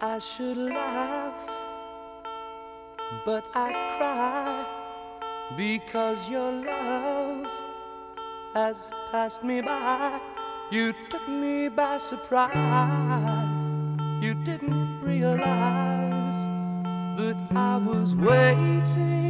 I should laugh, but I cry because your love has passed me by. You took me by surprise. You didn't realize that I was waiting.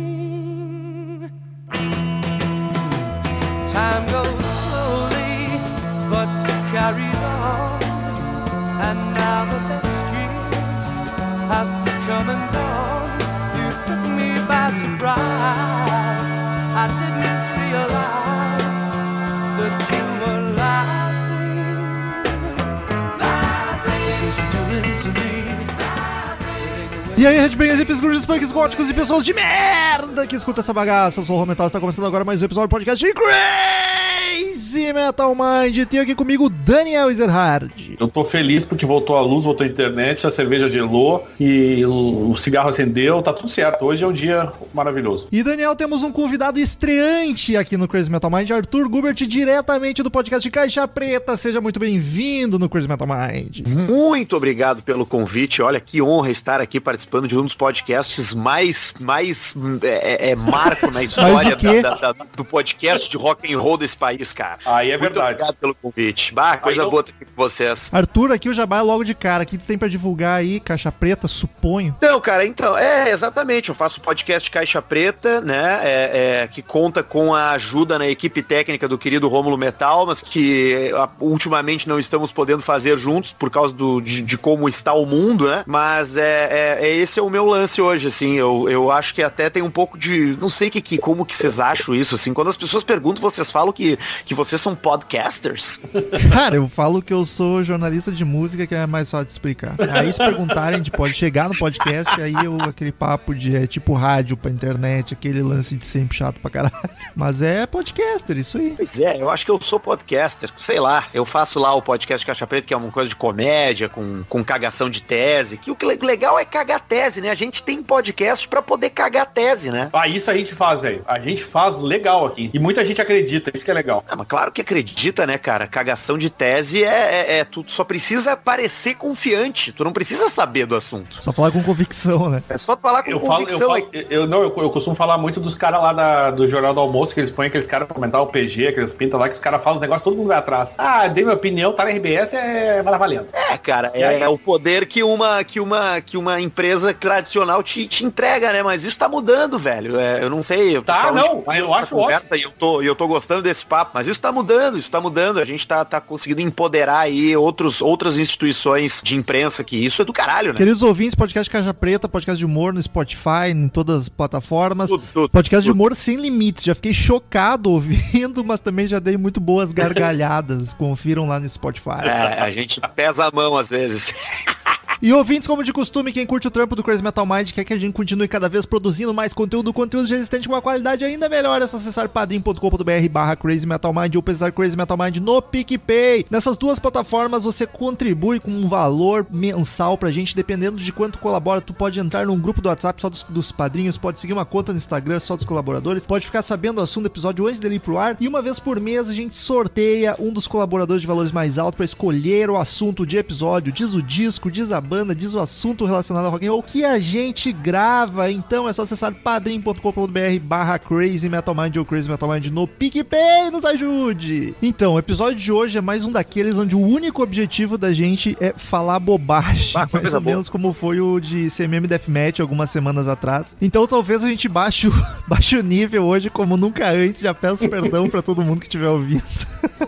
E aí, Redbangers, hippies, grunges, punks, góticos e pessoas de merda que escuta essa bagaça. Eu sou o Romental, está começando agora mais um episódio do podcast de Crazy Metal Mind. Tem aqui comigo Daniel Ezerhard. Eu tô feliz porque voltou a luz, voltou a internet, a cerveja gelou e o, o cigarro acendeu, tá tudo certo. Hoje é um dia maravilhoso. E Daniel, temos um convidado estreante aqui no Crazy Metal Mind, Arthur Gubert, diretamente do podcast de Caixa Preta. Seja muito bem-vindo no Crazy Metal Mind. Muito obrigado pelo convite. Olha que honra estar aqui participando de um dos podcasts mais, mais é, é, marco na história da- da- da- do podcast de rock and roll desse país, cara. Aí é Muito verdade. obrigado pelo convite. Bah, coisa boa estar aqui com vocês. Arthur, aqui o Jabá é logo de cara. O que tu tem pra divulgar aí? Caixa Preta, suponho. Não, cara, então, é, exatamente. Eu faço podcast Caixa Preta, né? é, é, que conta com a ajuda na equipe técnica do querido Rômulo Metal, mas que ultimamente não estamos podendo fazer juntos por causa do, de, de como está o mundo, né? Mas é, é- é- esse é o meu lance hoje, assim. Eu, eu acho que até tem um pouco de. Não sei que, que, como que vocês acham isso, assim. Quando as pessoas perguntam, vocês falam que, que vocês são podcasters? Cara, eu falo que eu sou jornalista de música, que é mais fácil de explicar. Aí se perguntarem, a gente pode chegar no podcast, aí eu, aquele papo de é tipo rádio pra internet, aquele lance de sempre chato pra caralho. Mas é podcaster, isso aí. Pois é, eu acho que eu sou podcaster. Sei lá, eu faço lá o podcast Caixa Preta, que é uma coisa de comédia, com, com cagação de tese. Que o que le- legal é cagar tese, né? A gente tem podcast pra poder cagar tese, né? Ah, isso a gente faz, velho. A gente faz legal aqui. E muita gente acredita, isso que é legal. Ah, mas claro que acredita, né, cara? Cagação de tese é, é, é tu só precisa parecer confiante. Tu não precisa saber do assunto. Só falar com convicção, né? É só falar com Eu falo, eu, convicção. falo- eu- não, eu, eu costumo falar muito dos caras lá da- do Jornal do Almoço, que eles põem aqueles caras pra comentar o PG, aqueles pintas lá, que os caras falam os negócios, todo mundo vai atrás. Ah, dei minha opinião, tá na RBS, é valendo. É, cara, aí? é, o poder que uma, que uma, que uma empresa tradicional te, te entrega, né? Mas isso tá mudando, velho. É, eu não sei. eu Tá, não, demais eu acho conversa E eu tô, eu tô gostando desse papo, mas isso tá mudando, isso tá mudando. A gente tá, tá conseguindo empoderar aí outros, outras instituições de imprensa que isso é do caralho, né? Queridos ouvintes, podcast Caixa Preta, podcast de humor no Spotify, em todas as plataformas. Tudo, tudo, Podcast de tudo. humor sem limites. Já fiquei chocado ouvindo, mas também já dei muito boas gargalhadas. Confiram lá no Spotify. É, a gente pesa a mão às vezes. E ouvintes, como de costume, quem curte o trampo do Crazy Metal Mind quer que a gente continue cada vez produzindo mais conteúdo, conteúdo resistente com uma qualidade ainda melhor, é só acessar padrim.com.br barra Crazy Metal Mind ou pesquisar Crazy Metal Mind no PicPay. Nessas duas plataformas você contribui com um valor mensal pra gente, dependendo de quanto colabora, tu pode entrar num grupo do WhatsApp só dos, dos padrinhos, pode seguir uma conta no Instagram só dos colaboradores, pode ficar sabendo o assunto do episódio antes dele ir pro ar, e uma vez por mês a gente sorteia um dos colaboradores de valores mais altos pra escolher o assunto de episódio, diz o disco, diz a banda, diz o assunto relacionado ao rock and roll que a gente grava. Então é só acessar padrim.com.br barra Crazy Metal Mind ou Crazy Metal Mind no PicPay, nos ajude! Então, o episódio de hoje é mais um daqueles onde o único objetivo da gente é falar bobagem, Ah, mais ou boa. menos como foi o de CMM Deathmatch algumas semanas atrás. Então talvez a gente baixe o, baixe o nível hoje como nunca antes, já peço perdão pra todo mundo que estiver ouvindo.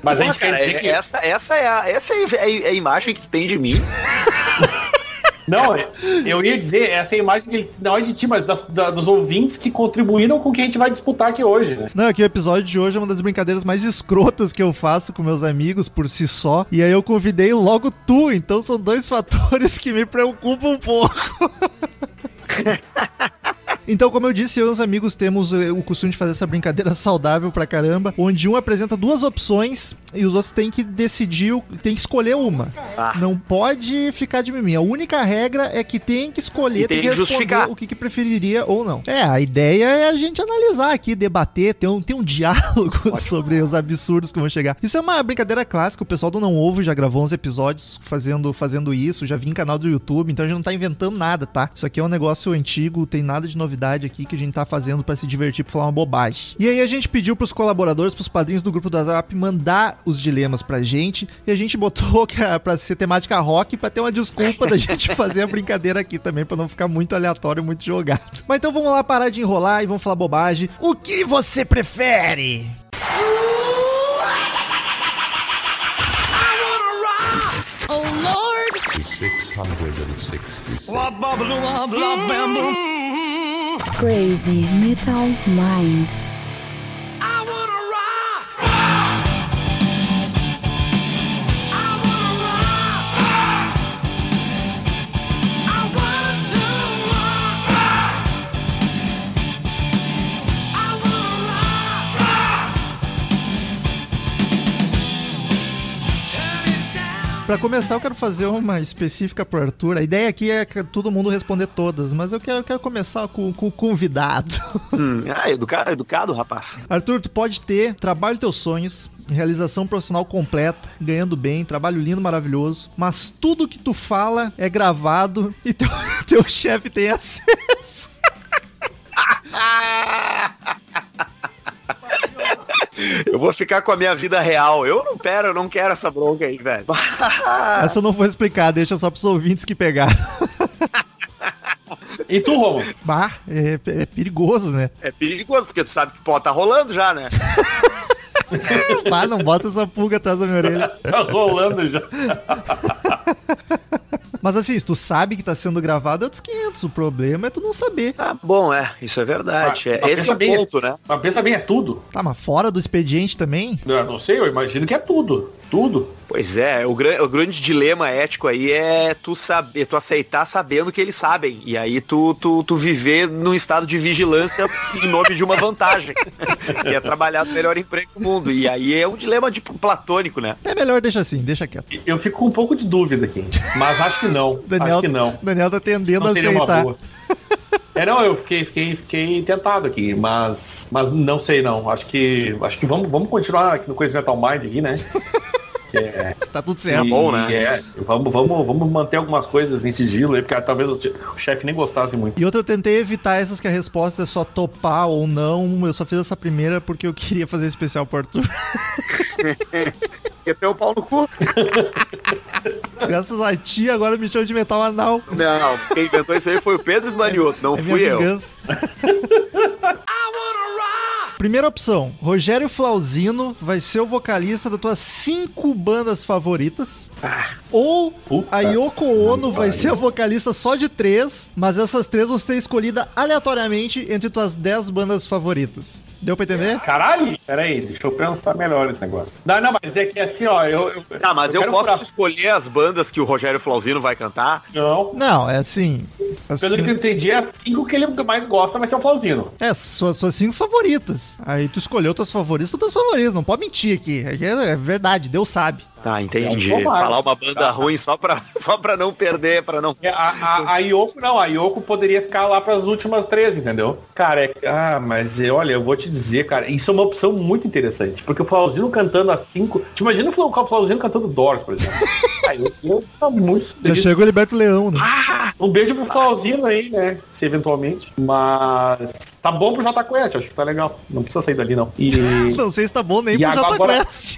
Mas a Pô, gente cara, quer dizer é- que... essa, essa é a, essa é a, é a imagem que tu tem de mim. Não, eu ia dizer, essa é a imagem que não é de ti, mas das- da- dos ouvintes que contribuíram com o que a gente vai disputar aqui hoje, né? Não, é que o episódio de hoje é uma das brincadeiras mais escrotas que eu faço com meus amigos por si só. E aí eu convidei logo tu, então são dois fatores que me preocupam um pouco. Então, como eu disse, eu e os amigos temos eh, o costume de fazer essa brincadeira saudável pra caramba, onde um apresenta duas opções e os outros têm que decidir, têm que escolher uma. Ah. Não pode ficar de mimimi. A única regra é que tem que escolher, E tem tem que que responder justificar. o que, que preferiria ou não. É, a ideia é a gente analisar aqui, debater, ter um, ter um diálogo sobre os absurdos que vão chegar. Isso é uma brincadeira clássica, o pessoal do Não Ovo já gravou uns episódios fazendo, fazendo isso, já vi em canal do YouTube, então a gente não tá inventando nada, tá? Isso aqui é um negócio antigo, tem nada de novidade aqui que a gente tá fazendo pra se divertir, pra falar uma bobagem. E aí a gente pediu pros colaboradores, pros padrinhos do grupo do WhatsApp mandar os dilemas pra gente, e a gente botou que pra ser temática rock, pra ter uma desculpa da gente fazer a brincadeira aqui também, pra não ficar muito aleatório, muito jogado. Mas então vamos lá parar de enrolar e vamos falar bobagem. O que você prefere? Oh Lord! 666. Crazy Metal Mind. Pra começar, eu quero fazer uma específica pro Arthur. A ideia aqui é que todo mundo responder todas, mas eu quero, eu quero começar com, com o convidado. Hum, ah, educado, educado, rapaz. Arthur, tu pode ter trabalho teus sonhos, realização profissional completa, ganhando bem, trabalho lindo, maravilhoso, mas tudo que tu fala é gravado e teu, teu chefe tem acesso. Eu vou ficar com a minha vida real. Eu não quero, eu não quero essa bronca aí, velho. Essa eu não vou explicar, deixa só pros ouvintes que pegaram. E tu, Romo? Bah, é, é perigoso, né? É perigoso, porque tu sabe que pô, tá rolando já, né? Bah, não bota essa pulga atrás da minha orelha. Tá rolando já. Mas assim, se tu sabe que tá sendo gravado, é outros 500. O problema é tu não saber. Ah, bom, é, isso é verdade. Ah, É, mas esse é o bem, ponto, né? Mas pensa bem, é tudo. Tá, mas fora do expediente também? Eu não sei, eu imagino que é tudo. Tudo. Pois é, o, gran- o grande dilema ético aí é tu saber, tu aceitar sabendo que eles sabem. E aí tu, tu, tu viver num estado de vigilância em nome de uma vantagem. que é trabalhar no melhor emprego do mundo. E aí é um dilema tipo platônico, né? É melhor deixa assim, deixa quieto. Eu fico com um pouco de dúvida aqui. Mas acho que não. Daniel, Acho que não. Daniel tá tendendo Não a aceitar. boa. É, não, eu fiquei, fiquei, fiquei tentado aqui, mas, mas não sei não. Acho que, acho que vamos, vamos continuar aqui no Coisa Metal Mind aqui, né? É, Tá tudo certo. e- bom, né? é, vamos, vamos, vamos manter algumas coisas em sigilo aí, porque talvez o, che- o chefe nem gostasse muito. E outra, eu tentei evitar essas que a resposta é só topar ou não. Eu só fiz essa primeira porque eu queria fazer especial pro Arthur. Porque tem o pau no cu. Graças a ti, agora me chama de metal anal. Não, quem inventou isso aí foi o Pedro Esmanioto, não É minha fui eu. Primeira opção, Rogério Flauzino vai ser o vocalista das tuas cinco bandas favoritas. Ou Puta a Yoko Ono vai ser a vocalista só de três, mas essas três vão ser escolhidas aleatoriamente entre tuas dez bandas favoritas. Deu pra entender? Caralho! Peraí, deixa eu pensar melhor esse negócio. Não, não, mas é que assim, ó, eu. eu Tá, mas eu, quero posso pra- escolher as bandas que o Rogério Flauzino vai cantar? Não. Não, é assim. assim Pelo que eu entendi, é as cinco que ele mais gosta vai ser o Flauzino. é, suas, suas cinco favoritas. Aí tu escolheu tuas favoritas, tuas favoritas. Não pode mentir aqui. Aqui É, é verdade, Deus sabe. Tá, entendi. É. Falar uma banda Tá. ruim só pra, só pra não perder, pra não... É, A, a, a Yoko não, a Yoko poderia ficar lá pras últimas três, entendeu? Cara, é, ah, mas é, olha, eu vou te dizer, cara, isso é uma opção muito interessante, porque o Flauzino cantando as cinco, te imagina o Fla- o Flauzino cantando Doors, por exemplo. Aí eu, eu tá muito Já feliz. chegou o Liberto Leão, né? Um beijo pro Flauzino aí, né? Se eventualmente. Mas tá bom pro Jota Quest, acho que tá legal. Não precisa sair dali, não. E. Não sei se tá bom nem E pro Jota agora- Quest.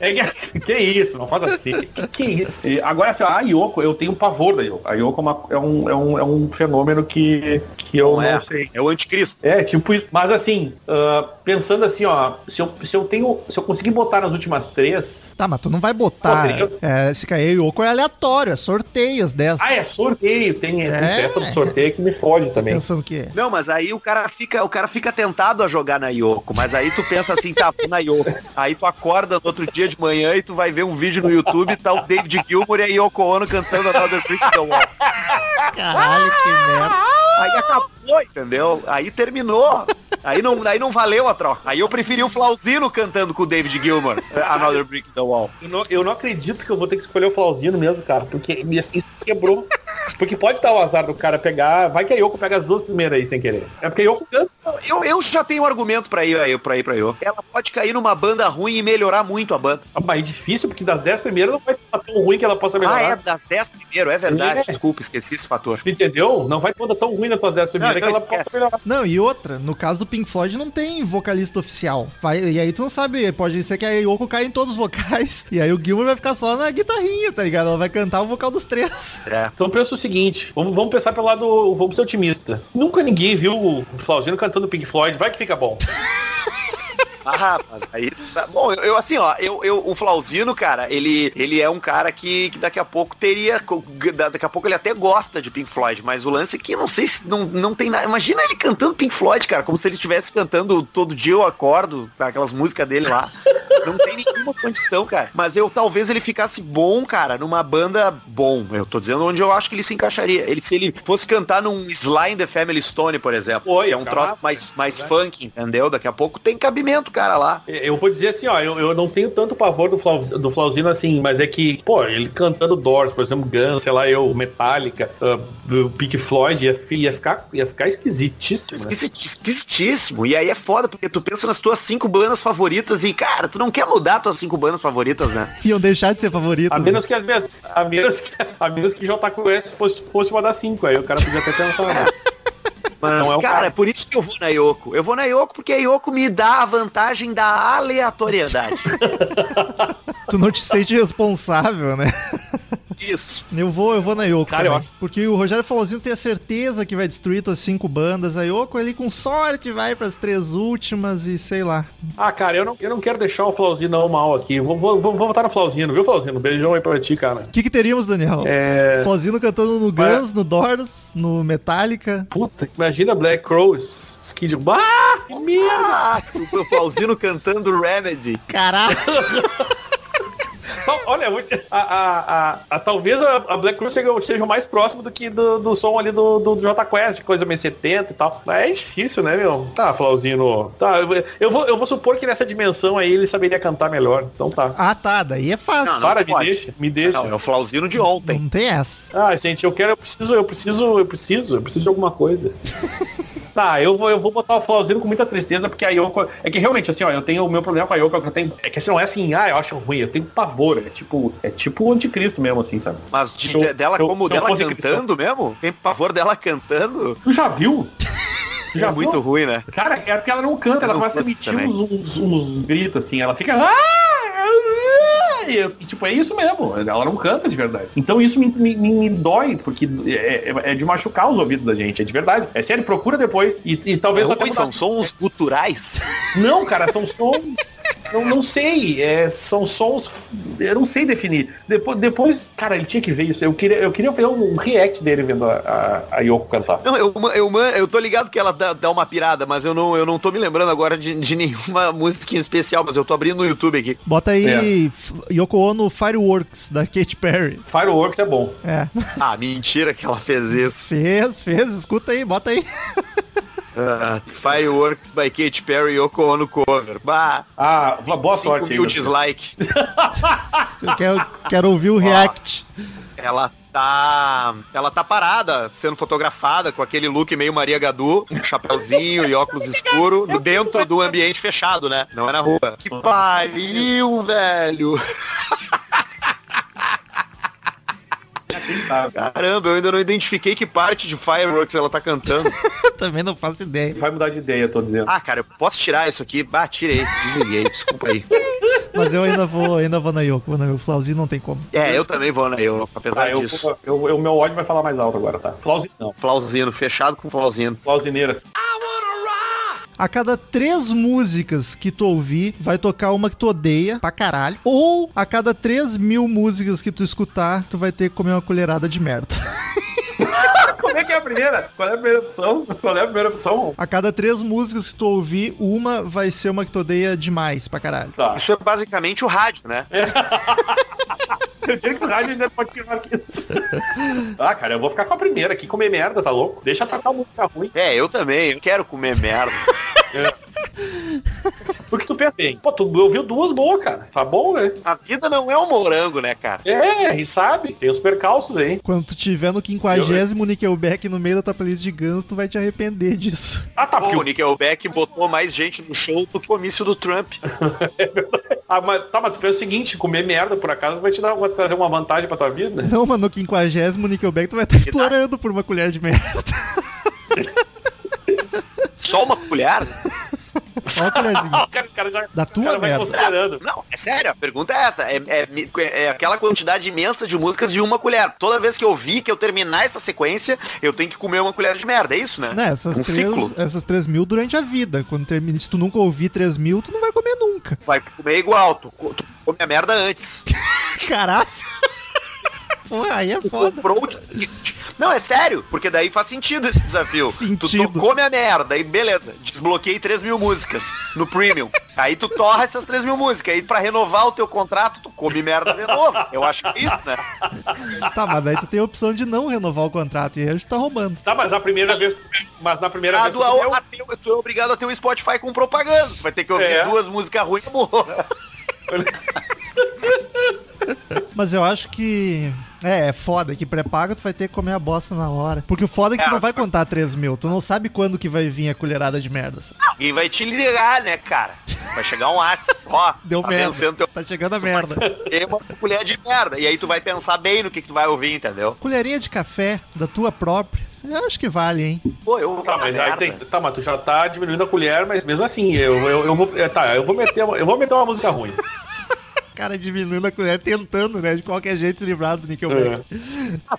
É que, que isso, não faz assim. Que, que isso? E agora, assim, a Yoko, eu tenho pavor da Yoko. A Yoko é, uma- é um, é, um, é um fenômeno que, que eu Não não, é, sei. é o anticristo. É, tipo isso. Mas assim, ah, pensando assim, ó, se eu, se eu tenho. Se eu conseguir botar nas últimas três. Tá, mas tu não vai botar. Poderia. É, esse Kaei Yoko é aleatório, é sorteio as 10. Ah, é sorteio, tem, tem É. peça do sorteio que me fode também. Pensando que. Não, mas aí o cara fica, o cara fica tentado a jogar na Yoko, mas aí tu pensa assim, tá, na Yoko. Aí tu acorda no outro dia de manhã e tu vai ver um vídeo no YouTube e tá o David Gilmour e a Yoko Ono cantando Another Brick in the Wall. Caralho, que merda. Aí acabou, entendeu? Aí terminou. Aí não, aí não valeu a troca. Aí eu preferi o Flauzino cantando com o David Gilmour. Another Brick in the Wall. Eu não, eu não acredito que eu vou ter que escolher o Flauzino mesmo, cara, porque me- isso quebrou. Porque pode dar o azar do cara pegar. Vai que a Yoko pega as duas primeiras aí sem querer. É porque a Yoko canta. Eu, eu já tenho um argumento pra ir aí, pra ir pra eu. Ela pode cair numa banda ruim e melhorar muito a banda. Mas é difícil, porque das 10 primeiras não vai estar tão ruim que ela possa melhorar. Ah, é das 10 primeiro, é verdade. É. Desculpa, esqueci esse fator. Entendeu? Não vai ter banda tão ruim nas tuas 10 primeiras Não, ela melhorar. Não, e outra, no caso do Pink Floyd não tem vocalista oficial. Vai, e aí tu não sabe, pode ser que a Yoko caia em todos os vocais. E aí o Gilmour vai ficar só na guitarrinha, tá ligado? Ela vai cantar o vocal dos três. É. Então pensa o seguinte, vamos, vamos pensar pelo lado, vamos ser otimista. Nunca ninguém viu o Flauzino cantando Pink Floyd, vai que fica bom. Ah, rapaz, aí. tá- Bom, eu, eu, assim, ó, eu, eu, o Flauzino, cara, ele, ele é um cara que, que daqui a pouco teria. Daqui a pouco ele até gosta de Pink Floyd, mas o lance é que não sei se não, não tem nada. Imagina ele cantando Pink Floyd, cara, como se ele estivesse cantando todo dia eu acordo, tá, aquelas músicas dele lá. Não tem nenhuma condição, cara. Mas eu talvez ele ficasse bom, cara, numa banda bom. Eu tô dizendo onde eu acho que ele se encaixaria. Ele, se ele fosse cantar num Sly in the Family Stone, por exemplo, Oi, que é um troço mais, mais verdade. funk, entendeu? Daqui a pouco tem cabimento, cara, lá. Eu vou dizer assim, ó, eu, eu não tenho tanto pavor do, Flauz, do Flauzino assim, mas é que, pô, ele cantando Doors, por exemplo, Guns, sei lá, eu, Metallica, uh, o Pink Floyd, ia, ia, ficar, ia ficar esquisitíssimo, né? Esquisit- Esquisitíssimo. E aí é foda, porque tu pensa nas tuas cinco bandas favoritas e, cara, tu não quer mudar tuas cinco bandas favoritas, né? Iam deixar de ser favoritos. A né? menos que as minhas, a menos que, a menos que JQS fosse, fosse uma das cinco, aí o cara podia até pensar, né? Mas, Não é o cara, é por isso que eu vou na Yoko. Eu vou na Yoko porque a Yoko me dá a vantagem da aleatoriedade. Tu não te sente responsável, né? Isso. Eu vou, eu vou na Yoko. Cara, também. Porque o Rogério Flauzino tem a certeza que vai destruir tuas cinco bandas. A Yoko, ele com sorte vai pras três últimas e sei lá. Ah, cara, eu não, eu não quero deixar o Flauzino não mal aqui. Vou, vou, vou, vou votar no Flauzino, viu, Flauzino? Beijão aí pra ti, cara. O que, que teríamos, Daniel? É. Flauzino cantando no Guns, no Doors, no Metallica. Puta, imagina Black Crows, Skid. Ah, que merda! Ah, o Flauzino cantando Remedy. Caraca! Então, olha, a, a, a, a- talvez a, a Black Cruz seja, mais próximo do que do, do som ali do, do, do J Quest, coisa meio 70 e tal. Mas é difícil, né, meu? Tá, Flauzino. Tá, eu, eu vou, eu vou supor que nessa dimensão aí ele saberia cantar melhor. Então tá. Ah, tá. Daí é fácil. Não, Para, me pode. deixa, me deixa. Não, é o Flauzino de ontem. Não tem essa. Ah, gente, eu quero, eu preciso, eu preciso, eu preciso, eu preciso de alguma coisa. Tá, eu vou, eu vou botar o Flauzino com muita tristeza, porque a Yoko. É que realmente, assim, ó, eu tenho o meu problema com a Yoko, é que eu tenho. É que assim, não é assim, ah, eu acho ruim, eu tenho pavor. É tipo, é tipo o anticristo mesmo, assim, sabe? Mas de- eu- dela eu- como dela cantando mesmo? Tem pavor dela cantando? Tu já viu? Tu É muito ruim, né? Cara, é porque ela não canta, ela Eu não começa a emitir uns, uns, uns gritos assim, ela fica. "Ah, ah", E, e, tipo, é isso mesmo. Ela não canta de verdade. Então isso me, me, me- dói, porque é, é- é de machucar os ouvidos da gente, é de verdade. É sério, procura depois. E, e talvez É até são sons guturais. Não, cara, são sons. Não, não sei. É, são sons. Eu não sei definir. Depois, depois, cara, ele tinha que ver isso. Eu queria, eu queria ver um react dele vendo a, a, a Yoko cantar. Não, eu, eu, eu tô ligado que ela dá, dá uma pirada, mas eu não, eu não tô me lembrando agora de, de nenhuma música em especial, mas eu tô abrindo no YouTube aqui. Bota aí É. Yoko Ono Fireworks, da Katy Perry. Fireworks é bom. É. Ah, mentira que ela fez isso. Fez, fez. Escuta aí, bota aí. Ah, Fireworks by Katy Perry Yoko Ono cover. Bah, Ah, boa cinco sorte mil dislike. Eu quero, quero ouvir o react. Ela tá. Ela tá parada, sendo fotografada com aquele look meio Maria Gadu, um chapéuzinho e óculos escuro, no- dentro do ambiente fechado, né? Não é na rua. Que pariu, velho! Caramba, eu ainda não identifiquei que parte de Fireworks ela tá cantando. Também não faço ideia. Vai mudar de ideia, tô dizendo. Ah, cara, eu posso tirar isso aqui? Bah, tirei, desliguei, desculpa aí. Mas eu ainda vou, ainda vou na Yoko. Vou na Yoko. Flauzinho não tem como. É, eu também vou na eu, apesar Ah, eu, disso. eu, eu- o meu ódio vai falar mais alto agora, tá? Flauzino, não. Flauzino, fechado com Flauzino. Flauzineira. A cada três músicas que tu ouvir, vai tocar uma que tu odeia pra caralho. Ou a cada três mil músicas que tu escutar, tu vai ter que comer uma colherada de merda. Como é que é a primeira? Qual é a primeira opção? Qual é a primeira opção? A cada três músicas que tu ouvir, uma vai ser uma que tu odeia demais pra caralho. Tá. Isso é basicamente o rádio, né? Eu diria que o rádio ainda pode pior que isso. ah, cara, eu vou ficar com a primeira aqui, comer merda, tá louco? Deixa tocar música ruim. É, eu também, eu quero comer merda. Porque tu pensa bem, pô, tu ouviu duas boas, cara. Tá bom, né? A vida não é um morango, né, cara? É, e sabe, tem os percalços aí. Quando tu tiver no quinquagésimo Nickelback no meio da tua playlist de Guns, tu vai te arrepender disso. Ah, tá, Pô, porque o Nickelback botou mais gente no show do que o comício do Trump. Ah, mas, tá, mas tu pensa o seguinte, comer merda por acaso vai te dar vai trazer uma vantagem pra tua vida? Não, mano, no quinquagésimo Nickelback tu vai estar explorando por uma colher de merda. Só uma colher? Só uma colherzinha. O cara, o cara já, Da o tua cara considerando. Não, é sério, a pergunta é essa. É, é- é aquela quantidade imensa de músicas de uma colher. Toda vez que eu vi que eu terminar essa sequência, eu tenho que comer uma colher de merda, é isso, né? Né, essas, um três, ciclo. essas três mil durante a vida. Quando termina, se tu nunca ouvir três mil, tu não vai comer nunca. Vai comer igual, tu, tu come a merda antes. Caralho. Aí é Tu foda. comprou. Não, é sério, porque daí faz sentido esse desafio. Tu, Sentido. tu come a merda e beleza, desbloqueei 3 mil músicas no Premium. Aí tu torra essas 3 mil músicas. Aí pra renovar o teu contrato, tu come merda de novo. Eu acho que é isso, né? Tá, mas daí tu tem a opção de não renovar o contrato. E aí a gente tá roubando. Tá, mas a primeira vez. Mas na primeira Ah, vez. do, tu a, teu- tu é obrigado a ter um Spotify com propaganda. Tu vai ter que ouvir É. duas músicas ruins, morra. Mas eu acho que. É, é foda que pré-paga tu vai ter que comer a bosta na hora. Porque o foda é que tu É. não vai contar 3 mil. Tu não sabe quando que vai vir a colherada de merda. Alguém vai te ligar, né, cara? Vai chegar um WhatsApp, ó. Deu tá merda. teu Tá chegando a merda. tema uma colher de merda. E aí tu vai pensar bem no que, que tu vai ouvir, entendeu? Colherinha de café da tua própria. Eu acho que vale, hein? Pô, eu Tá, mas aí tem. Tá, mas tu já tá diminuindo a colher, mas mesmo assim, eu, eu, eu vou. é, Tá, eu vou meter uma, eu vou meter uma música ruim. Cara diminuindo a colher, tentando, né? De qualquer jeito se livrar do Nickelback.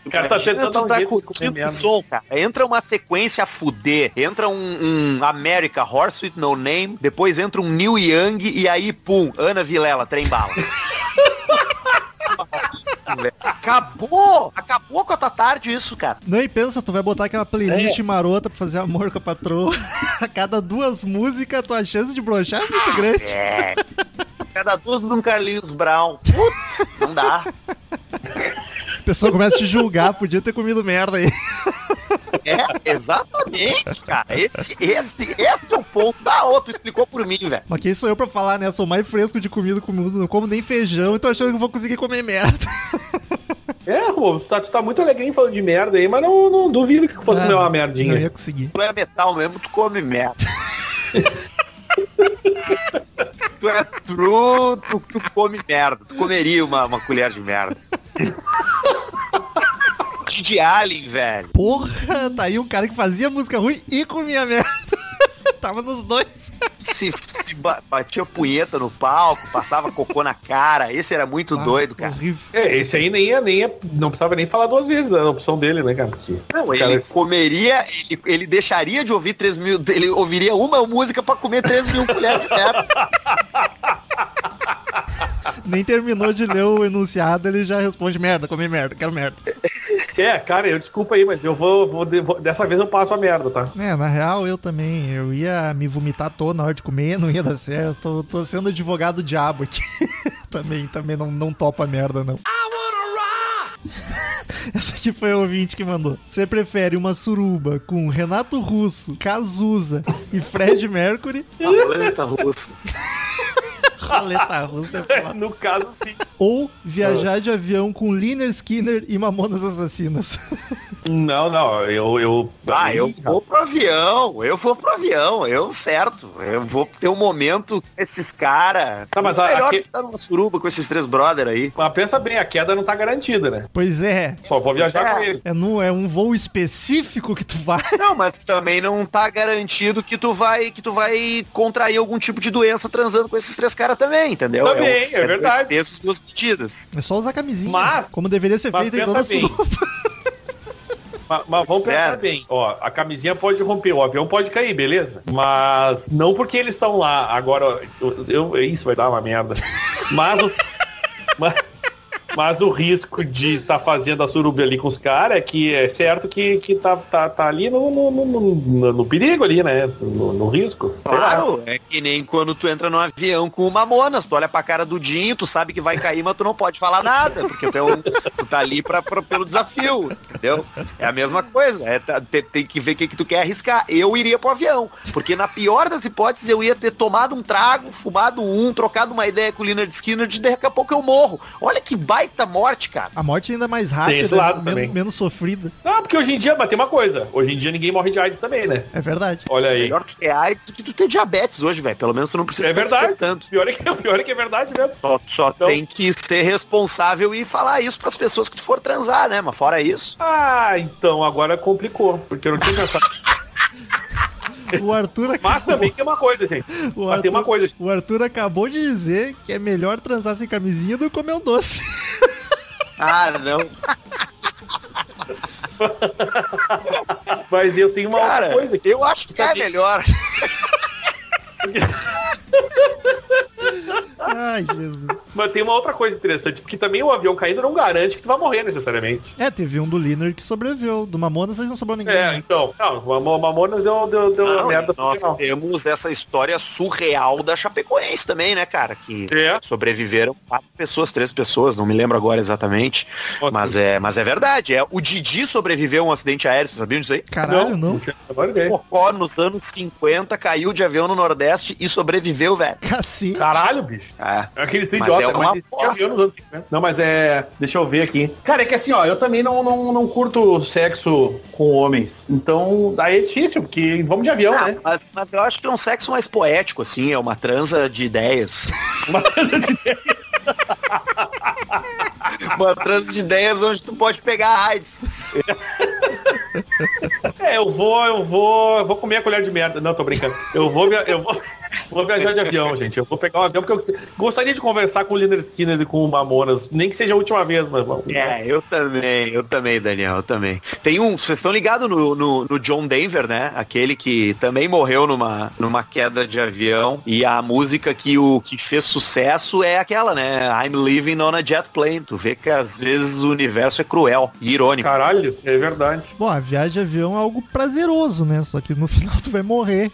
O cara tá tentando dar de curtindo o som, cara. Entra uma sequência a fuder, entra um, um America Horse with No Name, depois entra um Neil Young e aí, pum, Ana Vilela, trem bala. Acabou! Acabou com a tua tarde isso, cara. Não, e pensa, tu vai botar aquela playlist marota pra fazer amor com a patroa. a cada duas músicas, tua chance de broxar é muito grande. É. Cada duas de um Carlinhos Brown. Putz, não dá. A pessoa começa a te julgar, podia ter comido merda aí. É, exatamente, cara. Esse, esse, esse é o ponto da outra. Explicou por mim, velho. Mas quem sou eu pra falar, né? Sou mais fresco de comida, como- não como nem feijão e tô achando que eu vou conseguir comer merda. É, pô, tu tá, tu tá muito alegre falando de merda aí, mas não, não duvido que fosse comer uma merdinha. Não ia conseguir. Tu é metal mesmo, tu come merda. tu é true, tu, tu come merda. Tu comeria uma, uma colher de merda. Didi Allen, velho. Porra, tá aí um cara que fazia música ruim e comia merda. Tava nos dois. Se, se ba- batia punheta no palco, passava cocô na cara. Esse era muito doido, cara. Horrível. É, esse aí nem ia, nem ia, não precisava nem falar duas vezes da opção dele, né, cara? Porque, Não, ele cara, comeria, ele, ele deixaria de ouvir 3 mil, ele ouviria uma música pra comer 3 mil colheres de merda. Nem terminou de ler o enunciado, ele já responde merda, comer merda, quero merda. É, cara, eu desculpa aí, mas eu vou, vou, vou- dessa vez eu passo a merda, tá? É, na real eu também. Eu ia me vomitar todo na hora de comer, não ia dar certo. Tô, tô sendo advogado diabo aqui. também, também não, não topa merda, não. Essa aqui foi o ouvinte que mandou. Você prefere uma suruba com Renato Russo, Cazuza e Fred Mercury? A roleta russa. Roleta russa é foda. No caso, sim. Ou viajar de avião com Liner Skinner e Mamonas Assassinas? Não, não, eu. eu Ah, eu vou pro avião, eu vou pro avião, eu certo. Eu vou ter um momento com esses caras. Tá, mas a- melhor aqui- que tá numa suruba com esses três brother aí. Mas pensa bem, a queda não tá garantida, né? pois é. Só vou viajar É. com ele. É, no, é um voo específico que tu vai. Não, mas também não tá garantido que tu vai que tu vai contrair algum tipo de doença transando com esses três caras também, entendeu? Também, um- é dois verdade. pesos, duas medidas. É só usar camisinha. Mas- como deveria ser feito em toda bem. Mas, mas vamos pensar Sério? bem. Ó, a camisinha pode romper, o avião pode cair, beleza? Mas não porque eles estão lá. Agora, eu, eu- isso vai dar uma merda. Mas o. mas, mas o risco de estar fazendo a suruba ali com os caras é que é certo que, que tá, tá, tá ali no, no, no, no- perigo ali, né? No, no risco. Claro, é que nem quando tu entra num avião com o Mamonas, tu olha pra cara do Dinho, tu sabe que vai cair, mas tu não pode falar nada, porque tu, é um- tu tá ali pra, pra- pelo desafio. Entendeu? É a mesma coisa. É, tá- tem, tem que ver o que, que tu quer arriscar. Eu iria pro avião. Porque na pior das hipóteses, eu ia ter tomado um trago, fumado um, trocado uma ideia com o Leonard Skinner e daqui a pouco eu morro. Olha que baita morte, cara. A morte ainda mais Tem rápida, esse lado men- também. menos sofrida. Ah, porque hoje em dia, mas tem uma coisa. Hoje em dia ninguém morre de AIDS também, né? É verdade. Olha aí. Melhor tu ter AIDS do que tu ter diabetes hoje, velho. Pelo menos tu não precisa É verdade. despertando. Pior é que, pior é que é verdade mesmo. Só, só Então- tem que ser responsável e falar isso pras pessoas que tu for transar, né? Mas fora isso. Ah, então agora complicou. Porque eu não tinha pensado. O Arthur Mas acabou, também tem uma coisa, gente. o Mas tem uma Arthur, coisa. o Arthur acabou de dizer que é melhor transar sem camisinha do que comer um doce. Ah, não. Mas eu tenho uma Cara, outra coisa. eu acho que é melhor. Ai, Jesus. Mas tem uma outra coisa interessante, porque também o avião caído não garante que tu vai morrer necessariamente. É, teve um do Liner que sobreviveu. Do Mamonas aí não sobrou ninguém. É, né? então. Não, o Mamonas deu, deu, deu Não, merda nós final. temos essa história surreal da Chapecoense também, né, cara? Que É. sobreviveram quatro pessoas, três pessoas, não me lembro agora exatamente. Nossa. Mas é, mas é verdade. É, o Didi sobreviveu a um acidente aéreo, vocês sabiam disso aí? Caralho, não. a menor ideia. Mocó, nos anos 50, caiu de avião no Nordeste e sobreviveu, velho. Cacete. Caralho, bicho. É. Aquele Mas idiota, é mas, avião nos anos 50. Não, mas é. Deixa eu ver aqui. Cara, é que assim, ó, eu também não, não, não curto sexo com homens. Então, daí é difícil, porque vamos de avião, Ah, né? mas, mas eu acho que é um sexo mais poético, assim, é uma transa de ideias. Uma coisa de uma transa de ideias onde tu pode pegar AIDS. É, eu vou, eu vou, eu vou comer a colher de merda. Não, tô brincando. Eu vou, eu vou, vou viajar de avião, gente. Eu vou pegar um avião porque eu gostaria de conversar com o Liner Skinner e com o Mamonas, nem que seja a última vez, mas vamos. É, eu também, eu também, Daniel, eu também. Tem um, vocês estão ligados no, no, no John Denver, né? Aquele que também morreu numa, numa queda de avião. E a música que, o, que fez sucesso é aquela, né? I'm living on a jet plane. Tu vê que às vezes o universo é cruel e irônico. Caralho, é verdade. Bom, a viagem de avião é algo prazeroso, né? Só que no final tu vai morrer.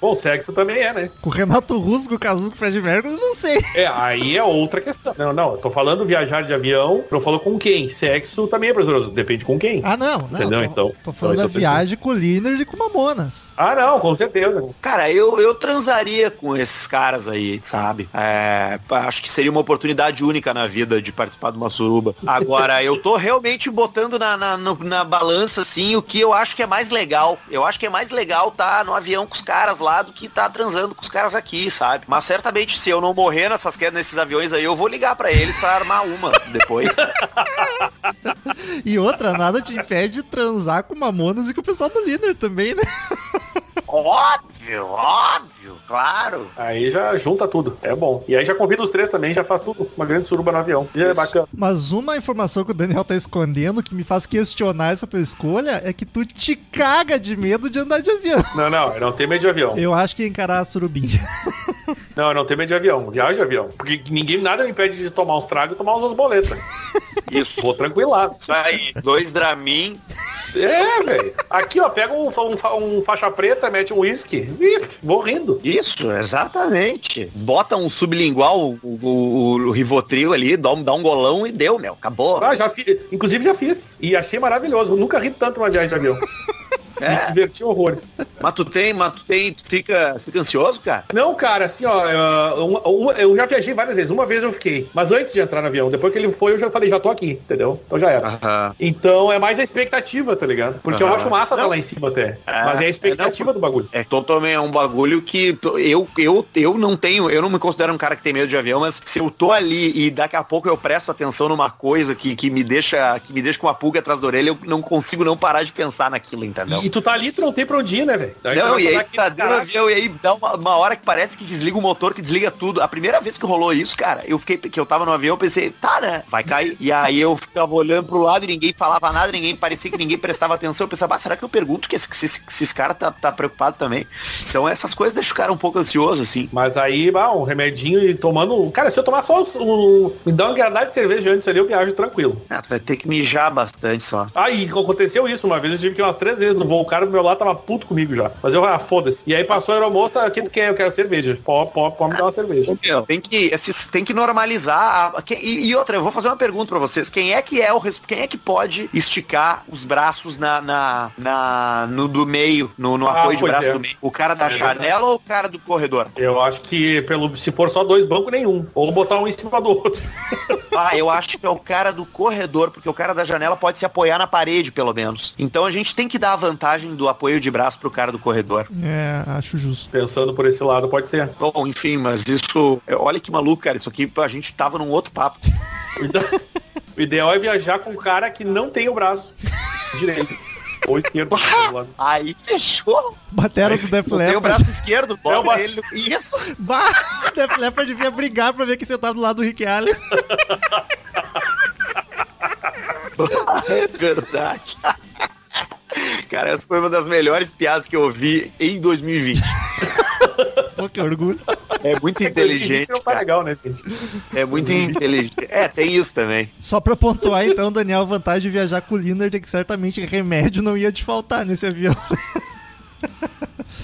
Bom, sexo também é, né? Com o Renato Russo, com o Cazuza, com o Fred Mercury, não sei. É, aí é outra questão. Não, não, eu tô falando viajar de avião, eu falo com quem? Sexo também é prazeroso, depende com quem. Ah, não. não Entendeu, tô, então? Tô falando Então, da eu viagem com o Liner e com o Mamonas. Ah, não, com certeza. Cara, eu, eu transaria com esses caras aí, sabe? É, acho que seria uma oportunidade única na vida de participar de uma suruba. Agora, eu tô realmente botando na, na, no- na balança, assim, o que eu acho que é mais legal. Eu acho que é mais legal tá no avião com os caras lá do que tá transando com os caras aqui, sabe? Mas certamente, se eu não morrer nessas quedas, nesses aviões aí, eu vou ligar pra eles pra armar uma depois. E outra, nada te impede de transar com Mamonas e com o pessoal do Liner também, né? óbvio, óbvio, claro. Aí já junta tudo, é bom. E aí já convida os três também, já faz tudo, uma grande suruba no avião. Já é bacana. Mas uma informação que o Daniel tá escondendo que me faz questionar essa tua escolha é que tu te caga de medo de andar de avião. Não, não, eu não tenho medo de avião. Eu acho que ia encarar a surubinha. Não, eu não tenho medo de avião. Viajo de avião. Porque ninguém nada me impede de tomar uns tragos e tomar umas boletas. Isso. Vou tranquilado. Isso aí, dois Dramin, É, velho. Aqui, ó, pega um, um, um faixa preta, mete um uísque. Ih, Vou rindo. Isso, exatamente. Bota um sublingual, o, o, o Rivotril ali, dá um, dá um golão e deu, meu. Acabou. Ah, já fiz. Inclusive já fiz. E achei maravilhoso. Eu nunca ri tanto numa viagem de avião. Me É, diverti horrores. mas tu tem, mas tu tem, tu fica, fica ansioso, cara? Não, cara, assim, ó, eu, uma- uma- eu já viajei várias vezes. Uma vez eu fiquei. Mas antes de entrar no avião, depois que ele foi, eu já falei, já tô aqui, entendeu? Então já era. Aham. Então é mais a expectativa, tá ligado? Porque eu Aham. acho massa estar Não. lá em cima até. É, Mas é a é, expectativa não, do bagulho. É totalmente é um bagulho que eu, eu, eu não tenho, eu não me considero um cara que tem medo de avião, mas se eu tô ali e daqui a pouco eu presto atenção numa coisa que, que me deixa, que me deixa com uma pulga atrás da orelha, eu não consigo não parar de pensar naquilo, entendeu? E, e tu tá ali, tu não tem pra onde ir, né, velho? Não, e aí tu tá dentro do avião e aí dá uma, uma hora que parece que desliga o motor, que desliga tudo. A primeira vez que rolou isso, cara, eu fiquei, que eu tava no avião, eu pensei, tá, né? Vai cair. E aí eu ficava olhando pro lado e ninguém falava nada, ninguém parecia que ninguém prestava atenção. Eu pensava, ah, será que eu pergunto que esse, se, esse, se esse cara tá, tá preocupado também? Então essas coisas deixam o cara um pouco ansioso, assim. Mas aí, bah, um remedinho e tomando. Cara, se eu tomar só um. Me dá uma granada de cerveja antes ali, eu viajo tranquilo. Ah, tu vai ter que mijar bastante só. Aí aconteceu isso uma vez, eu tive que ir umas três vezes no voo. O cara do meu lado tava puto comigo já. Mas eu, ah, foda-se. E aí passou a aeromoça, o que tu quer? Eu quero cerveja. Pode, pode, pode me dar uma cerveja. Meu, Tem que, esses, tem que normalizar. a- e, e outra, eu vou fazer uma pergunta pra vocês. Quem é que é o quem é que pode esticar os braços na, na, na- no do meio, no, no Ah, apoio de braço é. do meio? O cara da É janela ou o cara do corredor? Eu acho que pelo, se for só dois bancos, nenhum. Ou botar um em cima do outro. Ah, eu acho que é o cara do corredor, porque o cara da janela pode se apoiar na parede, pelo menos. Então a gente tem que dar a vantagem do apoio de braço pro cara do corredor. É, acho justo. Pensando por esse lado, pode ser. Bom, enfim, mas isso. Olha que maluco, cara. Isso aqui a gente tava num outro papo. O ide- O ideal é viajar com um cara que não tem o braço direito. Ou esquerdo. Aí fechou. Batera do Def Tem o Leppard. braço esquerdo, bota É o ba- ele. Isso. Bah, o Def Leppard devia brigar pra ver que você tá do lado do Rick Allen. É verdade. Cara, essa foi uma das melhores piadas que eu ouvi em 2020. Pô, que orgulho. É muito inteligente. Não tá cara. legal, né? É muito inteligente. É, tem isso também. Só pra pontuar, então, Daniel, a vantagem de viajar com o Lindert é que certamente remédio não ia te faltar nesse avião.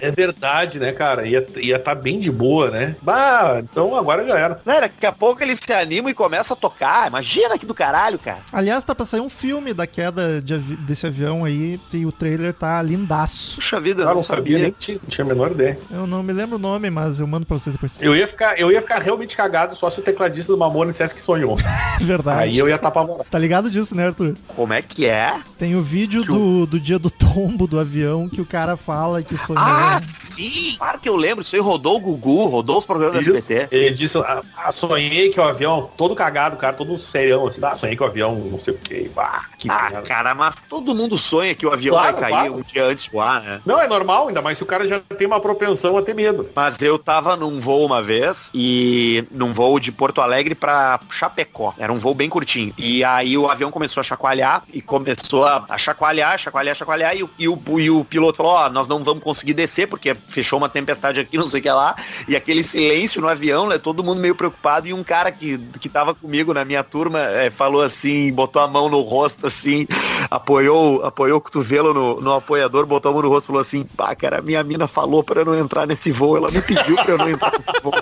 É verdade, né, cara? Ia ia tá bem de boa, né? Bah, então agora já era. Né, daqui a pouco ele se anima e começa a tocar. Imagina que do caralho, cara. Aliás, tá pra sair um filme da queda de avi- desse avião aí e o trailer tá lindaço. Puxa vida, Eu eu não sabia, nem tinha, não tinha a menor ideia. Eu não me lembro o nome, mas eu mando pra vocês depois. Eu ia ficar, eu ia ficar realmente cagado só se o tecladista do Mamona dissesse que sonhou. Verdade. Aí eu ia tapar a Tá ligado disso, né, Arthur? Como é que é? Tem o vídeo do, do dia do tombo do avião que o cara fala que sonhou. Ah, sim! Claro que eu lembro. Isso aí rodou o Gugu, rodou os programas do SBT. Ele disse, ah, ah, sonhei que o avião, todo cagado, cara, todo serião, assim, ah, sonhei que o avião, não sei o que, bah, que Ah, merda. cara, mas todo mundo sonha que o avião Claro, vai cair claro. um dia antes de voar, né? Não, é normal, ainda mais se o cara já tem uma propensão a ter medo. Mas eu tava num voo uma vez e num voo de Porto Alegre pra Chapecó. Era um voo bem curtinho. E aí o avião começou a chacoalhar e começou a, chacoalhar, chacoalhar, chacoalhar. E, o- e o, e o piloto falou: Ó, nós não vamos conseguir descer porque fechou uma tempestade aqui, não sei o que lá. E aquele silêncio no avião, né? Todo mundo meio preocupado. E um cara que, que tava comigo na minha turma eh, falou assim, botou a mão no rosto assim, apoiou, apoiou o cotovelo no, no apoiador, botou a mão no rosto e falou assim: pá, cara, minha mina falou pra eu não entrar nesse voo. Ela me pediu pra eu não entrar nesse voo.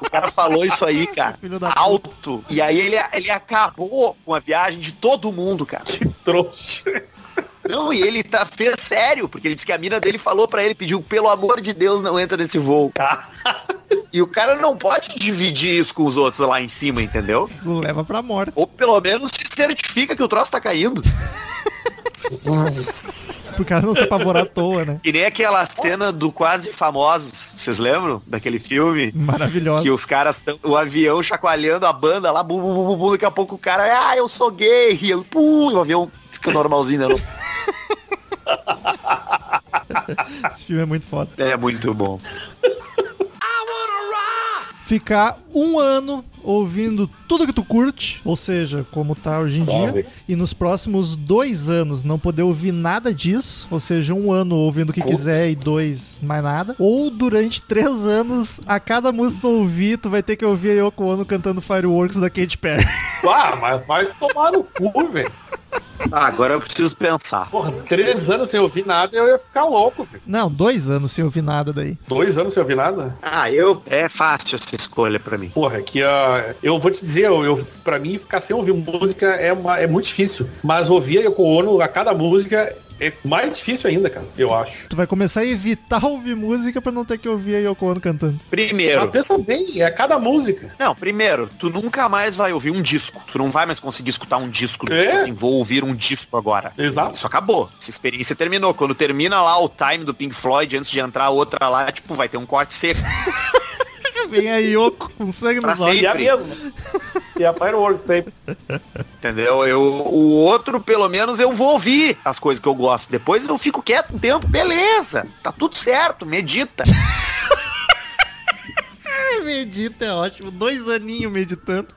O cara falou isso aí, cara. Alto. E aí ele, ele acabou com a viagem de todo mundo, cara. Trouxa. Não, e ele tá fez sério, porque ele disse que a mina dele falou pra ele, pediu, pelo amor de Deus, não entra nesse voo. E o cara não pode dividir isso com os outros lá em cima, entendeu? Leva pra morte. Ou pelo menos se certifica que o troço tá caindo. Pro cara não se apavorar à toa, né? Que nem aquela cena do Quase Famosos. Vocês lembram daquele filme? Maravilhosa. Que os caras estão, o avião chacoalhando a banda lá, bum, bum, bum, bum, daqui a pouco o cara, ah, eu sou gay, e eu, pum, o avião fica normalzinho, né? Esse filme é muito foda. É muito bom. Ficar um ano ouvindo tudo que tu curte, ou seja, como tá hoje em dia, e nos próximos dois anos não poder ouvir nada disso, ou seja, um ano ouvindo o que quiser e dois mais nada, ou durante três anos, a cada música que tu ouvir, tu vai ter que ouvir a Yoko Ono cantando Fireworks da Katy Perry. Ah, mas vai tomar no cu, velho. Ah, agora eu preciso pensar. Porra, três anos sem ouvir nada, eu ia ficar louco, velho. Não, dois anos sem ouvir nada daí. Dois anos sem ouvir nada? Ah, eu. É fácil essa escolha pra mim. Porra, que ah, eu vou te dizer, eu, eu, pra mim ficar sem ouvir música é, uma- é muito difícil. Mas ouvir a Yoko Ono a cada música é mais difícil ainda, cara, eu acho. Tu vai começar a evitar ouvir música pra não ter que ouvir a Yoko Ono cantando. Primeiro. Mas pensa bem, é a cada música. Não, primeiro, tu nunca mais vai ouvir um disco. Tu não vai mais conseguir escutar um disco. do É? Tipo assim, vou ouvir um disco agora. Exato. Isso acabou. Essa experiência terminou. Quando termina lá o time do Pink Floyd, antes de entrar outra lá, tipo, vai ter um corte seco. Vem a Yoko com sangue nos olhos. E a mesma. E a Fireworks sempre. Entendeu? Eu, o outro, pelo menos, eu vou ouvir as coisas que eu gosto. Depois eu fico quieto um tempo, beleza. Tá tudo certo, medita. Medita é ótimo. Dois aninhos meditando.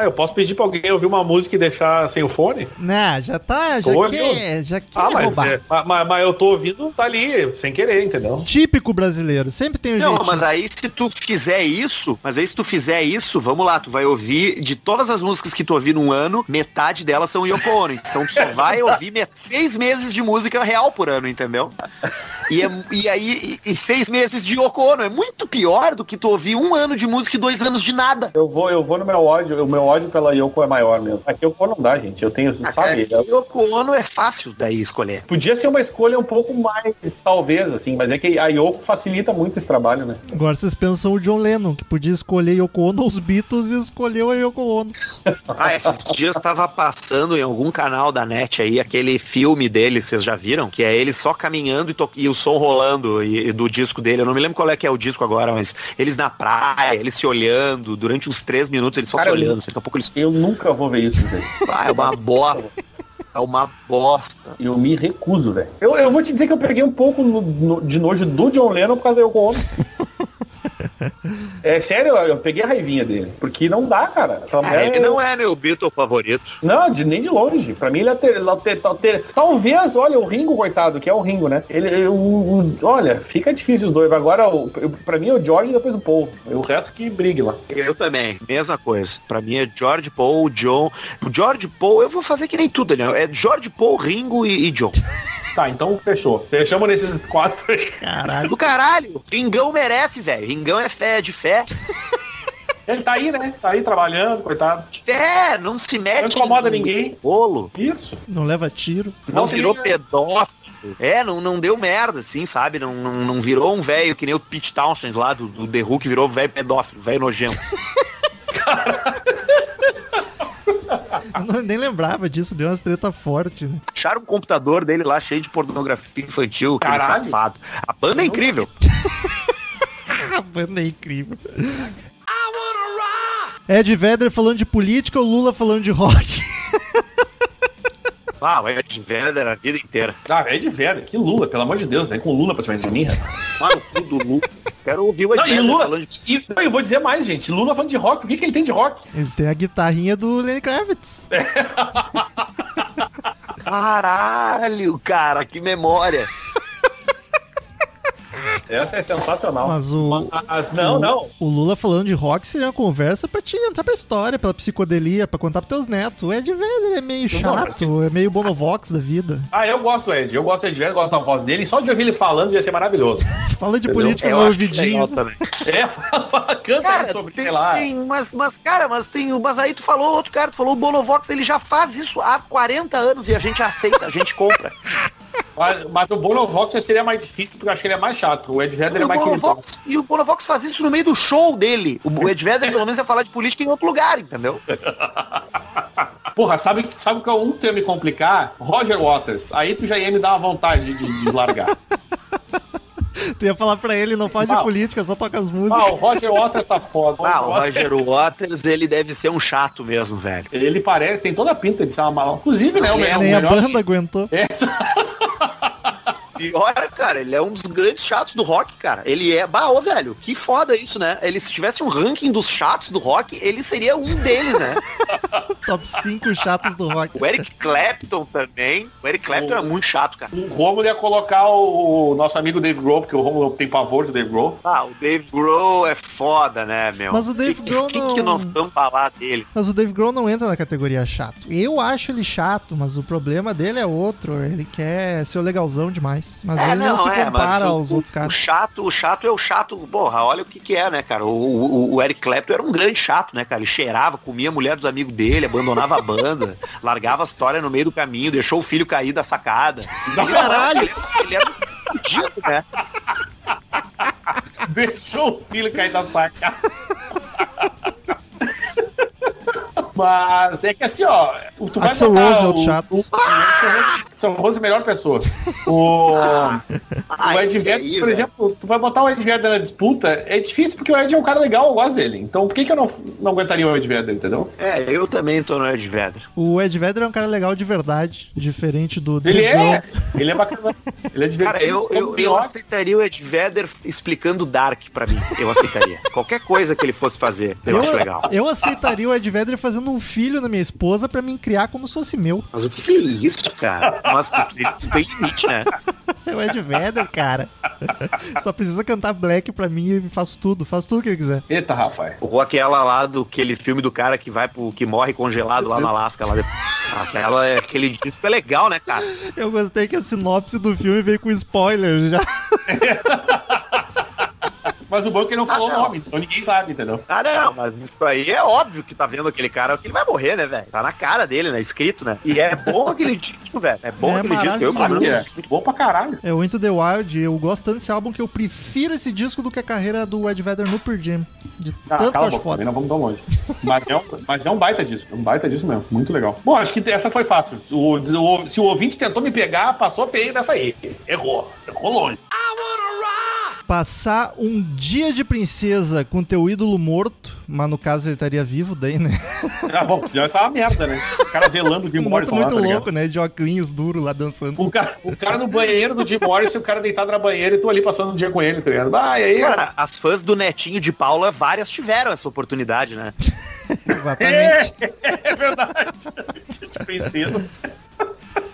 Ah, eu posso pedir pra alguém ouvir uma música e deixar sem o fone? Né, já tá, já Tô quer, já quer Ah, mas, roubar. é, ma- ma- mas, eu tô ouvindo, tá ali, sem querer, entendeu? Típico brasileiro, sempre tem um Não, jeitinho. mas aí se tu fizer isso, mas aí se tu fizer isso, vamos lá, tu vai ouvir de todas as músicas que tu ouvir num ano, metade delas são Yoko Ono. Então tu só vai ouvir seis meses de música real por ano, entendeu? E, é- e aí, e, e seis meses de Yoko Ono. É muito pior do que tu ouvir um ano de música e dois anos de nada. Eu vou, eu vou no meu ódio, o meu ódio pela Yoko é maior mesmo. Aqui Yoko não dá, gente. Eu tenho, sabe? É, Yoko Ono é fácil daí escolher. Podia ser uma escolha um pouco mais, talvez, assim, mas é que a Yoko facilita muito esse trabalho, né? Agora vocês pensam o John Lennon, que podia escolher Yoko Ono, os Beatles e escolheu a Yoko Ono. Ah, esses dias tava passando em algum canal da net aí aquele filme dele, vocês já viram? Que é ele só caminhando e, e o som rolando e, e do disco dele. Eu não me lembro qual é que é o disco agora, mas eles na praia, eles se olhando, durante uns três minutos eles só Cara, se olhando. Daqui a pouco eles. Eu nunca vou ver isso, velho. Ah, é uma bosta. É uma bosta. Eu me recuso, velho. Eu, eu vou te dizer que eu peguei um pouco no- no- de nojo do John Lennon por causa da Yoko Ono. É sério, eu, eu peguei a raivinha dele. Porque não dá, cara. É, ele não é meu Beatle favorito. Não, de, nem de longe. Pra mim ele é ter, é ter- ter- ter- talvez, olha, o Ringo, coitado, que é o Ringo, né? Ele, o- olha, fica difícil os dois. Agora, o, eu- pra mim é o George e depois o Paul. O resto que brigue lá. Eu também, mesma coisa. Pra mim é George Paul, John. O George Paul, eu vou fazer que nem tudo, né? É George Paul, Ringo e, e John. Tá, então fechou. Fechamos nesses quatro aí. Caralho. Do caralho, Ringão merece, velho. Ringão é fé, de fé. Ele tá aí, né? Tá aí trabalhando, coitado. É, não se mete. Não incomoda no ninguém. Bolo. Isso. Não leva tiro. Não Não virou pedófilo. É, não, não deu merda, assim, sabe? Não, não, não virou um velho que nem o Pete Townshend lá do, do The que virou velho pedófilo, velho nojento. Eu não- nem lembrava disso, deu umas treta forte. Né? Acharam um computador dele lá cheio de pornografia infantil, Caralho. safado. A banda é incrível. A banda é incrível. Ed Vedder falando de política, o Lula falando de rock. Ah, o Ed Vedder a vida inteira. Ah, é de velho. Que Lula, pelo amor de Deus. Vem com Lula pra cima de mim, rapaz. Mano, o cu do Lula. Quero ouvir o Ed Não, e Vedder Lula. falando de... E, eu vou dizer mais, gente. Lula falando de rock. O que, que ele tem de rock? Ele tem a guitarrinha do Lenny Kravitz. Caralho, cara, que memória. Essa é sensacional. Mas o- Mas, não, não. O Lula falando de rock seria uma conversa pra te entrar pra história, pela psicodelia, pra contar pros teus netos. O Ed Vedder é meio Não, chato, é meio bonovox da vida. Ah, eu gosto do Ed. Eu gosto do Ed Vedder, gosto da voz dele. Só de ouvir ele falando ia ser maravilhoso. Fala de Entendeu? política Eu no ouvidinho. É, canta Cara, sobre, tem, sei lá. tem- mas, mas, cara, mas tem. Mas aí tu falou, outro cara, tu falou, o Bonovox, ele já faz isso há 40 anos e a gente aceita, a gente compra. Mas, mas o Bonovox seria mais difícil, porque eu acho que ele é mais chato. O Ed Vedder E é mais. Bonovox, e o Bonovox faz isso no meio do show dele. O Ed Vedder, pelo menos, vai falar de política em outro lugar, entendeu? Porra, sabe, sabe que é um ia me complicar? Roger Waters. Aí tu já ia me dar uma vontade de, de largar. Tu ia falar pra ele, não fala de Não. política, só toca as Ah, músicas. o Roger Waters tá foda. Ah, o Roger Waters, ele deve ser um chato mesmo, velho. Ele parece, tem toda a pinta de ser uma mala. Inclusive, né, o é melhor. Nem o a melhor- banda aguentou. É, Pior, cara, ele é um dos grandes chatos do rock, cara. Ele é. Bah, ô, velho, que foda isso, né? Ele, se tivesse um ranking dos chatos do rock, ele seria um deles, né? Top 5 chatos do rock. O Eric Clapton também. O Eric Clapton era muito chato, cara. o Romulo ia colocar o, o nosso amigo Dave Grohl, porque o Romulo tem pavor do Dave Grohl. Ah, o Dave Grohl é foda, né, meu? Mas o Dave que, Grohl que, não- que nós vamos falar dele? Mas o Dave Grohl não entra na categoria chato. Eu acho ele chato, mas o problema dele é outro. Ele quer ser o legalzão demais. Mas ele não, se compara o- aos o, outros O caras. chato, o chato é o chato. Porra, olha o que que é, né, cara? O, o, o Eric Clapton era um grande chato, né, cara? Ele cheirava, comia a mulher dos amigos dele, abandonava a banda, largava a história no meio do caminho, deixou o filho cair da sacada. Caralho! Ele, era- ele era um fudido, né? Deixou o filho cair da saca. Mas é que assim, ó, o- tu botar Rose é outro o- chato. O, o Axl Rose é melhor pessoa. O, O Ed Vedder, aí, por velho. exemplo, tu vai botar o Ed Vedder na disputa, é difícil porque o Ed é um cara legal, eu gosto dele. Então por que, que eu não, não aguentaria o Ed Vedder, entendeu? É, eu também tô no Ed Vedder. O Ed Vedder é um cara legal de verdade, diferente do Ele é, ele é bacana. Ele é divertido. Cara, eu, eu, eu aceitaria o Ed Vedder explicando Dark pra mim. Eu aceitaria. Qualquer coisa que ele fosse fazer, eu, acho legal. eu aceitaria o Ed Vedder fazendo um filho na minha esposa pra me criar como se fosse meu. Mas o que que é isso, cara? Nossa, tem tem limite, né? É o Ed Vedder, cara. Só precisa cantar Black pra mim e faço tudo, faço tudo que ele quiser. Eita, rapaz. Ou aquela lá do aquele filme do cara que vai pro. que morre congelado lá no Alasca. Lá depois. Aquela, é- aquele disco é legal, né, cara? Eu gostei que a sinopse do filme veio com spoiler já. Mas o bom é que ele não falou Ah, o nome, então ninguém sabe, entendeu? Ah, não, mas isso aí é óbvio que tá vendo aquele cara que ele vai morrer, né, velho? Tá na cara dele, né? Escrito, né? E é bom aquele disco, velho. É bom É aquele disco. Eu, que menos, é. Muito bom pra caralho. É o Into the Wild, eu gosto tanto desse álbum que eu prefiro esse disco do que a carreira do Ed Vedder no Pearl Jam. De Ah, tanto que eu cala a acho boca, foda. também não vamos tão longe. Mas é, um, mas é um baita disso, é um baita disso mesmo, muito legal. Bom, acho que essa foi fácil. O, o- se o ouvinte tentou me pegar, passou feio nessa aí. Errou, errou longe. Passar um dia de princesa com teu ídolo morto, mas no caso ele estaria vivo daí, né? Ah, bom, já é uma merda, né? O cara velando o Jim Um morto Morrison lá, muito tá ligado? louco, né? De óculos duro lá dançando. O cara, o cara no banheiro do Jim Morrison, o cara deitado na banheira e tu ali passando um dia com ele, tá ligado? Ah, e aí, Cara, as fãs do Netinho de Paula, várias tiveram essa oportunidade, né? Exatamente. É verdade. Princesa.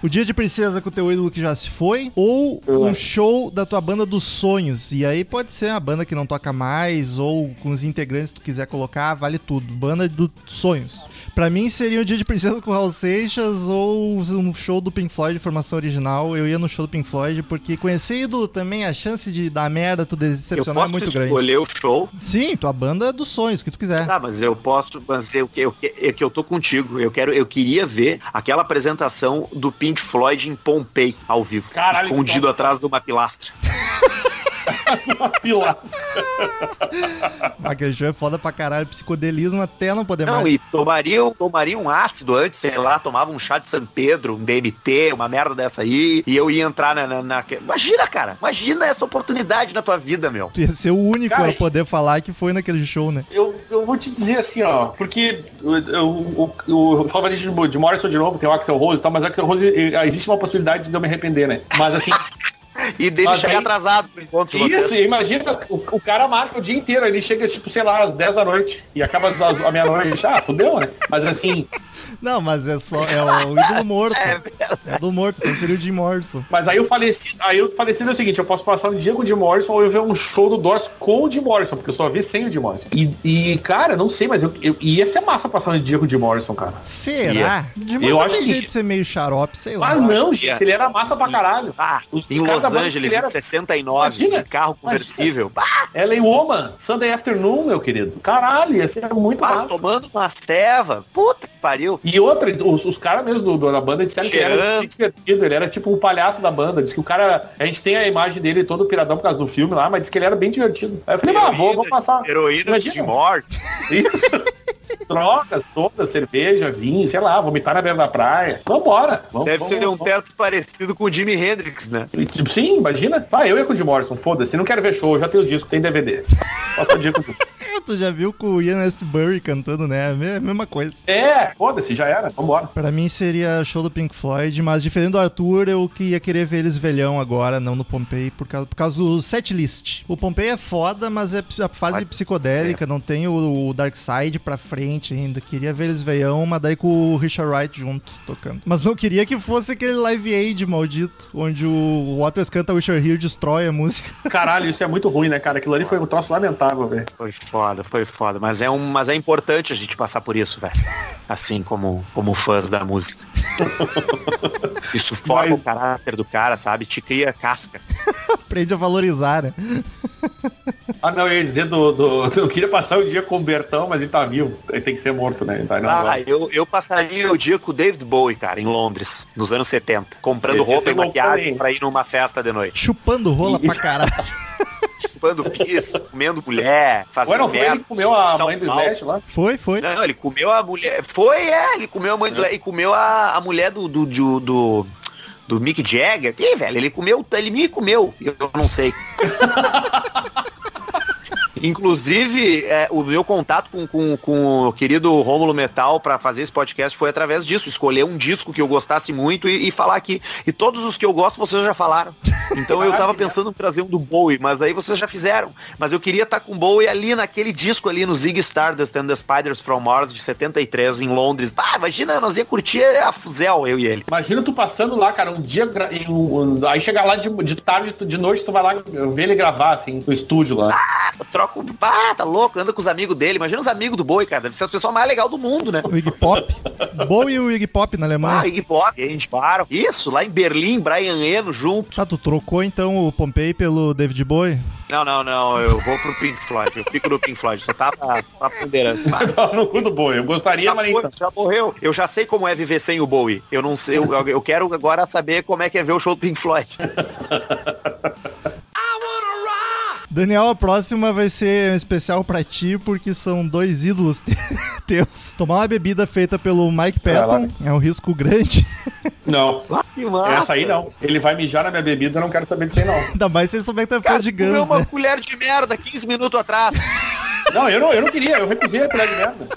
O dia de princesa com teu ídolo que já se foi, ou um show da tua banda dos sonhos. E aí pode ser a banda que não toca mais, ou com os integrantes que tu quiser colocar, vale tudo. Banda dos sonhos. Pra mim seria o dia de princesa com Raul Seixas ou um show do Pink Floyd de formação original. Eu ia no show do Pink Floyd, porque conhecer ídolo também, a chance de dar merda, tu Eu decepcionar é posso muito grande. escolher o show. Sim, tua banda dos sonhos, que tu quiser. Tá, mas eu posso, mas eu, eu, é que eu tô contigo. Eu quero, eu queria ver aquela apresentação do Pink Floyd em Pompei ao vivo, Caralho, escondido atrás de uma pilastra. Uma pilar. Aquele show é foda pra caralho, psicodelismo até não poder Não, mais. e tomaria, tomaria um ácido antes, sei lá, tomava um chá de São Pedro, um DMT, uma merda dessa aí, e eu ia entrar na, na, na- Imagina, cara, imagina essa oportunidade na tua vida, meu. Tu ia ser o único Cara, a poder falar que foi naquele show, né? Eu, eu vou te dizer assim, ó, porque o, o, o, o falava de, de Morrison de novo, tem o Axel Rose e tal, mas o Axel Rose, eh, existe uma possibilidade de eu me arrepender, né? Mas assim, E dele Mas chegar aí- atrasado pro encontro isso, imagina, o, o cara marca o dia inteiro, ele chega, tipo, sei lá, às 10 da noite e acaba às, às- à meia-noite. Ah, fudeu, né? Mas assim, Não, mas é só. É o ídolo morto. É É, o ídolo morto, então seria o Jim Morrison. mas aí o falecido, aí o falecido é o seguinte, eu posso passar um dia com o Jim Morrison ou eu ver um show do Doors com o Jim Morrison, porque eu só vi sem o Jim Morrison. E, e, cara, não sei, mas eu, eu, ia ser massa passar um dia com o Jim Morrison, cara. Será? Jim Eu Morrison acho tem que- jeito de ser meio xarope, sei lá. Mas não, que gente, é. ele era massa pra caralho. Ah, Os em Los Angeles, que era- em 69, Imagina, de carro conversível. Ah, Ellen Woman, Sunday Afternoon, meu querido. Caralho, ia ser muito pá, massa. tomando uma ceva. Puta que pariu. E outra, os, os caras mesmo do, da banda disseram que ele era Cheirando. divertido, ele era tipo um palhaço da banda. Diz que o cara, a gente tem a imagem dele todo piradão por causa do filme lá, mas diz que ele era bem divertido. Aí eu falei, ah, vou, vou passar. Heroína Imagina. de morte. Isso. Drogas todas, cerveja, vinho, sei lá, vomitar na beira da praia. Vambora. Vamos, Deve vamos, ser um teto parecido com o Jimi Hendrix, né? Tipo, Sim, imagina. Ah, eu ia com o Jim Morrison, foda-se. Não quero ver show, já tenho o disco, tem DVD. Passa o tudo. Tu já viu com o Ian Astbury cantando, né? A me- mesma coisa. É, foda-se, já era. Vambora. Pra mim seria show do Pink Floyd, mas diferente do Arthur, eu que ia querer ver eles velhão agora, não no Pompei, por causa, por causa do setlist. O Pompei é foda, mas é a fase psicodélica, não tem o, o Dark Side pra frente ainda. Queria ver eles velhão, mas daí com o Richard Wright junto, tocando. Mas não queria que fosse aquele Live Aid maldito, onde o Waters canta Wish You're Here destrói a música. Caralho, isso é muito ruim, né, cara? Aquilo ali foi um troço lamentável, velho. Foi foda, foi foda. Mas é, um, mas é importante a gente passar por isso, velho. Assim como, como fãs da música. Isso forma Mas- o caráter do cara, sabe? Te cria casca. Aprende a valorizar, né? Ah, não, eu ia dizer do, do- Eu queria passar o dia com o Bertão, mas ele tá vivo. Ele tem que ser morto, né? Tá Ah, eu, eu passaria o dia com o David Bowie, cara, em Londres, nos anos 70. Comprando Esse roupa e maquiagem pra ir numa festa de noite. Chupando rola pra Isso. caralho. Chupando pizza, comendo mulher, fazendo Ué, ele que merda, comeu a mãe do. Slash lá? Foi, foi. Não, ele comeu a mulher. Foi, é, ele comeu a mãe do. E comeu a, a mulher do. do, do, do, do Mick Jagger. Ih, velho, ele comeu, ele me comeu. Eu não sei. Inclusive, é, o meu contato com, com, com o querido Rômulo Metal para fazer esse podcast foi através disso. Escolher um disco que eu gostasse muito e, e, falar aqui. E todos os que eu gosto, vocês já falaram. Então eu tava pensando em trazer um do Bowie, mas aí vocês já fizeram. Mas eu queria estar tá com o Bowie ali naquele disco ali no Zig Stardust and the Spiders from Mars de 73 em Londres. Ah, imagina, nós ia curtir a Fuzel, eu e ele. Imagina tu passando lá, cara, um dia. Um, um, aí chegar lá de, de tarde, de noite, tu vai lá ver ele gravar, assim, no estúdio lá. Ah, troca ah, tá louco, anda com os amigos dele. Imagina os amigos do Boi, cara. Deve ser as pessoas mais legais do mundo, né? O Iggy Pop. Bowie e o Iggy Pop na Alemanha. Ah, Iggy Pop, a gente para. Isso, lá em Berlim, Brian Eno junto. Tá, tu trocou então o Pompei pelo David Bowie? Não, não, não. Eu vou pro Pink Floyd. Eu fico no Pink Floyd. Só tava, tava ponderando. no cu do Bowie. Eu gostaria, já mas foi, Já morreu. Eu já sei como é viver sem o Bowie. Eu não sei. Eu, eu quero agora saber como é que é ver o show do Pink Floyd. Daniel, a próxima vai ser especial para ti, porque são dois ídolos teus. Tomar uma bebida feita pelo Mike Patton é, um risco grande. Não. Essa aí não. Ele vai mijar na minha bebida, eu não quero saber disso aí não. Ainda mais se ele souber que tu é fã de Guns, uma né? colher de merda 15 minutos atrás. Não, eu não, eu não queria, eu recusei a colher de merda.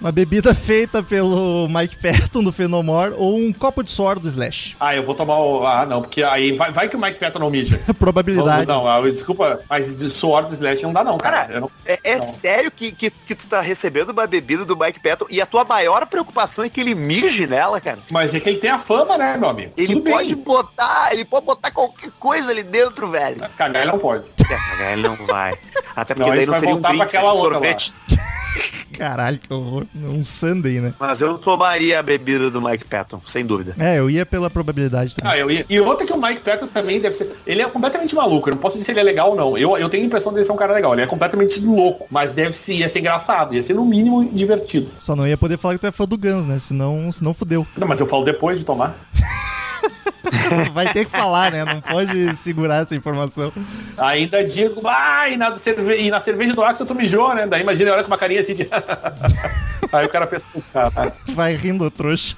Uma bebida feita pelo Mike Patton do Fenomore ou um copo de suor do Slash. Ah, eu vou tomar o. Ah, não, porque aí vai, vai que o Mike Patton não mija. Probabilidade. Não, não, desculpa, mas de suor do Slash não dá, não, cara. cara não, é, é não. sério que, que, que tu tá recebendo uma bebida do Mike Patton e a tua maior preocupação é que ele mije nela, cara? Mas é que ele tem a fama, né, meu amigo? Ele Tudo pode bem. botar, ele pode botar qualquer coisa ali dentro, velho. Cagar ele não pode. É, cagar ele não vai. Até porque Não, daí não seria um seria um outra lá. Caralho, que horror. Um Sunday, né? Mas eu tomaria a bebida do Mike Patton, sem dúvida. É, eu ia pela probabilidade também. Ah, eu ia. E outra que o Mike Patton também deve ser. Ele é completamente maluco. Eu não posso dizer se ele é legal ou não. Eu, eu tenho a impressão dele ser um cara legal. Ele é completamente louco. Mas deve ser, ia ser engraçado. Ia ser no mínimo divertido. Só não ia poder falar que tu é fã do Guns, né? Senão, senão fudeu. Não, mas eu falo depois de tomar. Vai ter que falar, né? Não pode segurar essa informação. Ainda digo, ah, e na, cerve... e na cerveja do Axel tu mijou, né? Daí imagina a hora com uma carinha assim de. Aí o cara pensa, cara, Vai rindo, trouxa.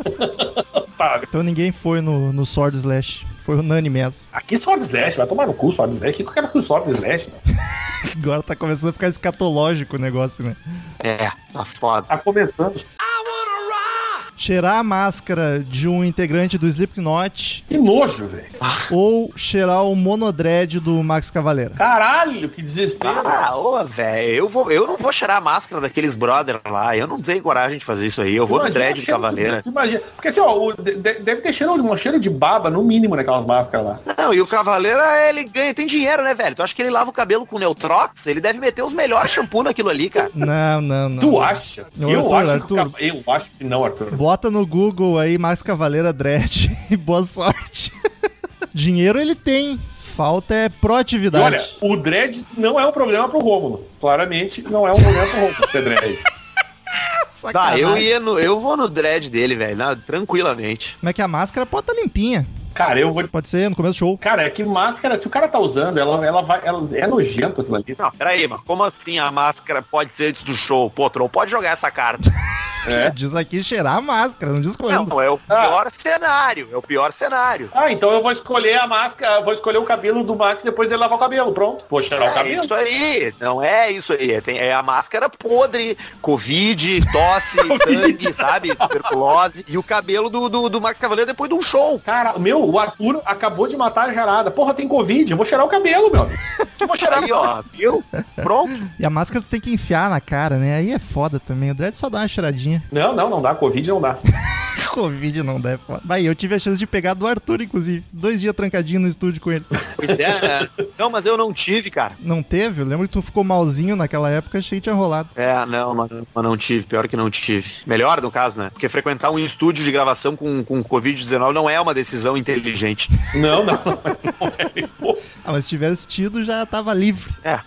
tá. Então ninguém foi no, no Sword Slash. Foi unânime essa. Aqui Sword Slash, vai tomar no cu Sword Slash. O que eu quero com o Sword Slash? Agora tá começando a ficar escatológico o negócio, né? É, tá foda. Tá começando. Cheirar a máscara de um integrante do Slipknot Que nojo, velho. ou cheirar o monodread do Max Cavaleira. Caralho, que desespero. Ah, ô, velho, eu, vou, eu não vou cheirar a máscara daqueles brother lá. Eu não tenho coragem de fazer isso aí. Eu vou no dread o de cheiro cavaleira. tu Imagina. Porque assim, ó, o- de- de- deve ter cheiro, um cheiro de baba, no mínimo, naquelas máscaras lá. Não, e o Cavaleira, ele ganha, tem dinheiro, né, velho? Tu acha que ele lava o cabelo com Neutrox? Ele deve meter os melhores shampoo naquilo ali, cara. Não, não, não. Tu acha? Não, eu, Arthur, acho que Arthur. eu acho que não, Arthur. Bota no Google aí Max Cavaleira Dread e boa sorte. Dinheiro ele tem. Falta é proatividade. olha, o dread não é um problema pro Rômulo. Claramente não é um problema pro Rômulo ter dread. Tá, eu ia no, eu vou no dread dele, velho, na- tranquilamente. Como é que a máscara pode estar limpinha? Cara, eu vou. Pode ser no começo do show. Cara, é que máscara, se o cara tá usando, ela, ela vai. Ela, é nojento aquilo ali. Não, peraí, mas como assim a máscara pode ser antes do show? Pô, Troll, pode jogar essa carta. É. Diz aqui cheirar a máscara, não diz quando. Não, é o Ah. pior cenário, é o pior cenário. Ah, então eu vou escolher a máscara, vou escolher o cabelo do Max depois ele lavar o cabelo. Pronto. Vou cheirar o É cabelo. isso aí, não é isso aí. É, tem- é a máscara podre, covid, tosse, sangue, sabe? Tuberculose. E o cabelo do, do, do Max Cavaleiro depois de um show. Cara, meu, o Arthur acabou de matar a charada. Porra, tem Covid, eu vou cheirar o cabelo, meu amigo. Vou cheirar Aí, ó, viu? Pronto. E a máscara tu tem que enfiar na cara, né? Aí é foda também. O Dread só dá uma cheiradinha. Não, não, não dá. Covid não dá. Covid não dá, é foda. Vai, eu tive a chance de pegar do Arthur, inclusive. Dois dias trancadinho no estúdio com ele. Pois é, né? Não, mas eu não tive, cara. Não teve? Eu lembro que tu ficou malzinho naquela época, achei que tinha rolado. É, não, mas, mas não tive. Pior que não tive. Melhor, no caso, né? Porque frequentar um estúdio de gravação com, com Covid-19 não é uma decisão inteligente. Não, não. não é. Ah, mas se tivesse tido, já tava livre. É.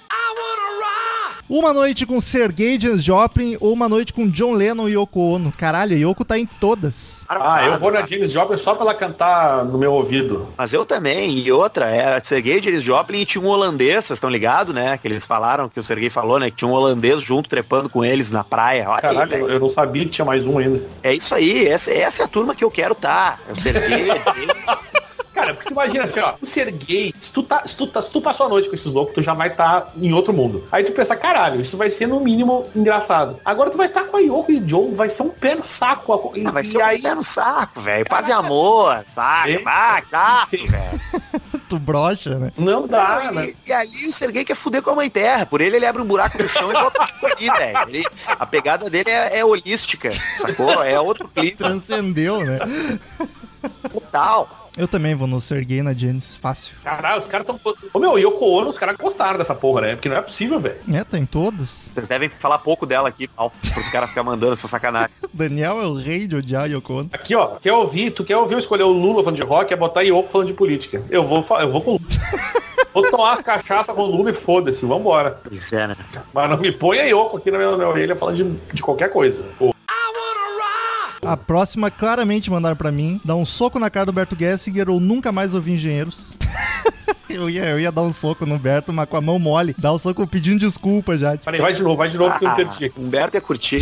Uma noite com Sergei Janis Joplin ou uma noite com John Lennon e Yoko Ono. Caralho, Yoko tá em todas. Ah, eu vou na James Joplin só pra ela cantar no meu ouvido. Mas eu também, e outra, é Sergei Janis Joplin e tinha um holandês, vocês estão ligados, né? Que eles falaram, que o Sergei falou, né? Que tinha um holandês junto, trepando com eles na praia. Olha aí, Caralho, eu eu não sabia que tinha mais um ainda. é isso aí, essa, essa é a turma que eu quero tá. É o Sergei, Cara, porque tu imagina assim, ó, o Sergei, se tu, tá, se, tu tá, se tu passou a noite com esses loucos, tu já vai estar em outro mundo. Aí tu pensa, caralho, isso vai ser no mínimo engraçado. Agora tu vai estar com a Yoko e o John, vai ser um pé no saco. E, Ah, vai e ser aí, um pé no saco, velho. Paz e amor, saca? É. Vai, tá, velho. Tu brocha, né? não dá, né? E, e ali o Sergei quer fuder com a mãe terra. Por ele, ele abre um buraco no chão e bota tudo ali, velho. A pegada dele é, é holística, sacou? É outro clima Transcendeu, né? total. Eu também vou no Sergei na Janis, fácil. Caralho, os caras tão... Ô, meu, Yoko Ono, os caras gostaram dessa porra, né? Porque não é possível, velho. É, tá em todas. Vocês devem falar pouco dela aqui, pau, pros caras ficarem mandando essa sacanagem. Daniel é o rei de odiar Yoko Ono. Aqui, ó, quer ouvir, tu quer ouvir eu escolher o Lula falando de rock, é botar Yoko falando de política. Eu vou, eu vou com o Lula. Vou tomar as cachaças com o Lula e foda-se, vambora. Pois é, né? Mas não me ponha Yoko aqui na minha, na minha orelha falando de, de qualquer coisa. Pô, A próxima, claramente mandaram pra mim. Dar um soco na cara do Berto Gessinger ou nunca mais ouvir engenheiros. eu, ia, eu ia dar um soco no Berto, mas com a mão mole. Dar um soco pedindo desculpa já. peraí, vai de novo, vai de novo que eu Ah, perdi. Humberto ia curtir.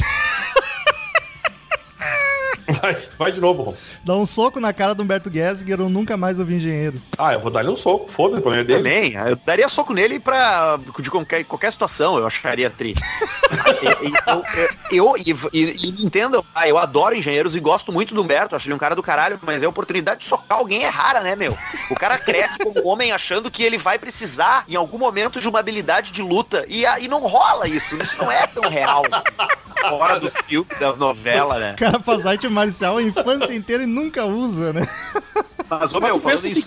Vai, vai de novo, Rom. Dar um soco na cara do Humberto Gessinger ou nunca mais ouvir engenheiros. Ah, eu vou dar-lhe um soco, foda-se, o problema é dele. Também, eu daria soco nele pra. de qualquer, qualquer situação, eu acharia triste. Eu, eu, e, e, e entendam, ah, eu adoro engenheiros e gosto muito do Humberto, acho ele um cara do caralho, mas a oportunidade de socar alguém é rara, né, meu? O cara cresce como homem achando que ele vai precisar, em algum momento, de uma habilidade de luta. E, a- e não rola isso, isso não é tão real. assim, Fora dos filmes, das novelas, né? O cara faz arte marcial a infância inteira e nunca usa, né? Mas, ô, Mas meu, falando o em seguinte.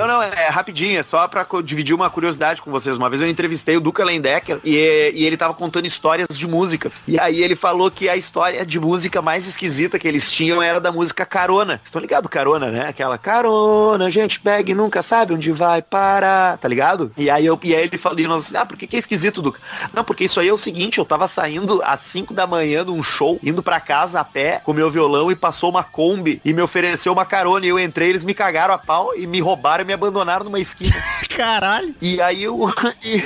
Não, não, é rapidinho, é só pra dividir uma curiosidade com vocês. Uma vez eu entrevistei o Duca Lendecker e, e ele tava contando histórias de músicas. E aí ele falou que a história de música mais esquisita que eles tinham era da música Carona. Estão ligados Carona, né? Aquela Carona, a gente pega e nunca sabe onde vai parar, tá ligado? E aí, eu, e aí ele falou, e nós, ah, por que, que é esquisito, Duca? Não, porque isso aí é o seguinte, eu tava saindo às 5 da manhã de um show, indo pra casa a pé, com meu violão e passou uma Kombi e me ofereceu uma carona e eu entrei, eles me cagaram a pau e me roubaram e me abandonaram numa esquina. Caralho. E aí eu. e-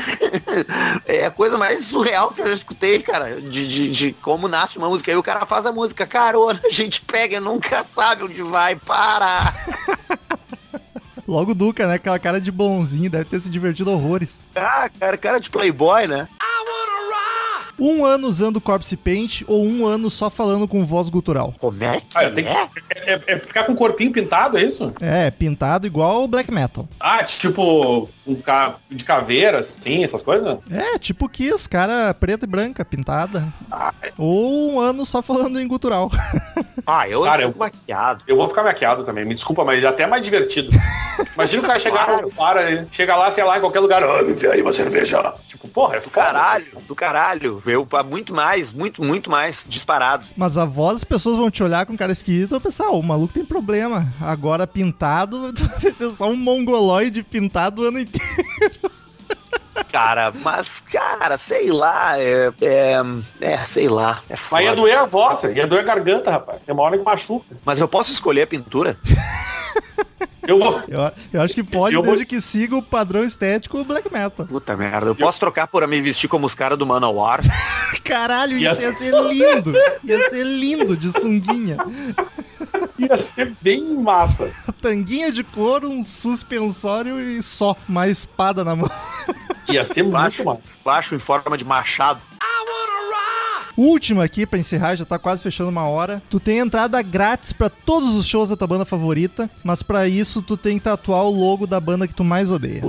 é a coisa mais surreal que eu já escutei, cara. De, de, de como nasce uma música. Aí o cara faz a música, carona, a gente pega e nunca sabe onde vai parar. Logo Duca, né? Aquela cara de bonzinho, deve ter se divertido horrores. Ah, cara, cara de playboy, né? Um ano usando Corpse Paint ou um ano só falando com voz gutural? Como é que Ah, é? que, é, é- é ficar com o corpinho pintado, é isso? É, pintado igual o Black Metal. Ah, tipo, um ca... de caveira, assim, essas coisas? É, tipo Kiss, cara preta e branca, pintada. Ou um ano só falando em gutural. Ah, eu Cara, eu- maquiado. Eu vou ficar maquiado também, me desculpa, mas é até mais divertido. Imagina o cara chegar Claro. no para, ele chega lá, sei lá, em qualquer lugar, ah, me vê aí uma cerveja. Tipo, porra, é Do foda. caralho, do caralho. Eu, muito mais, muito, muito mais disparado. Mas a voz, as pessoas vão te olhar com cara esquisito e vão pensar, "Ó, o maluco tem problema. Agora pintado, vai ser só um mongoloide pintado o ano inteiro. Cara, mas, cara, sei lá, é. É, é sei lá. É Mas foda. ia doer a voz, ia doer a garganta, rapaz. Tem uma hora que machuca. Mas eu posso escolher a pintura? Eu vou. Eu, eu acho que pode, Eu vou- desde que siga o padrão estético Black Metal. Puta merda, eu posso trocar por me vestir como os caras do Manowar? Caralho, Ia isso ia ser lindo. Ia ser lindo de sunguinha. Ia ser bem massa. Tanguinha de couro, um suspensório e só. Uma espada na mão. Ia ser muito Baixo, massa. baixo em forma de machado. Última aqui pra encerrar, já tá quase fechando uma hora. Tu tem entrada grátis pra todos os shows da tua banda favorita, mas pra isso tu tem que tatuar o logo da banda que tu mais odeia.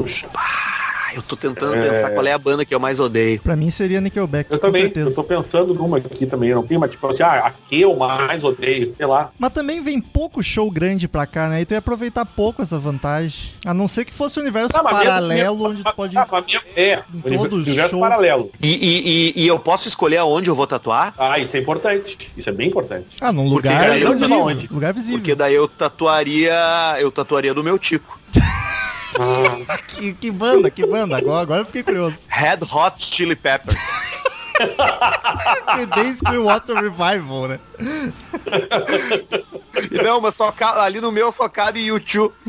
Ah, eu tô tentando pensar qual é a banda que eu mais odeio. Pra mim seria Nickelback, Eu com também, certeza. eu tô pensando numa aqui também, não tem, mas tipo assim, ah, aqui eu mais odeio, sei lá. Mas também vem pouco show grande pra cá, né? E tu ia aproveitar pouco essa vantagem. A não ser que fosse um universo Ah, mas mesmo- paralelo mesmo- onde tu pode. Ah, mesmo- é, em universo- show. paralelo. E, e, e, e eu posso escolher aonde eu vou tatuar? Ah, isso é importante. Isso é bem importante. Ah, num Porque lugar daí eu visível. Lugar visível. Porque daí eu tatuaria. Eu tatuaria do meu Tico. que, que banda, que banda? Agora, agora eu fiquei curioso. Red Hot Chili Peppers. Creedence Clearwater Revival, né? Não, mas só ali no meu só cabe YouTube.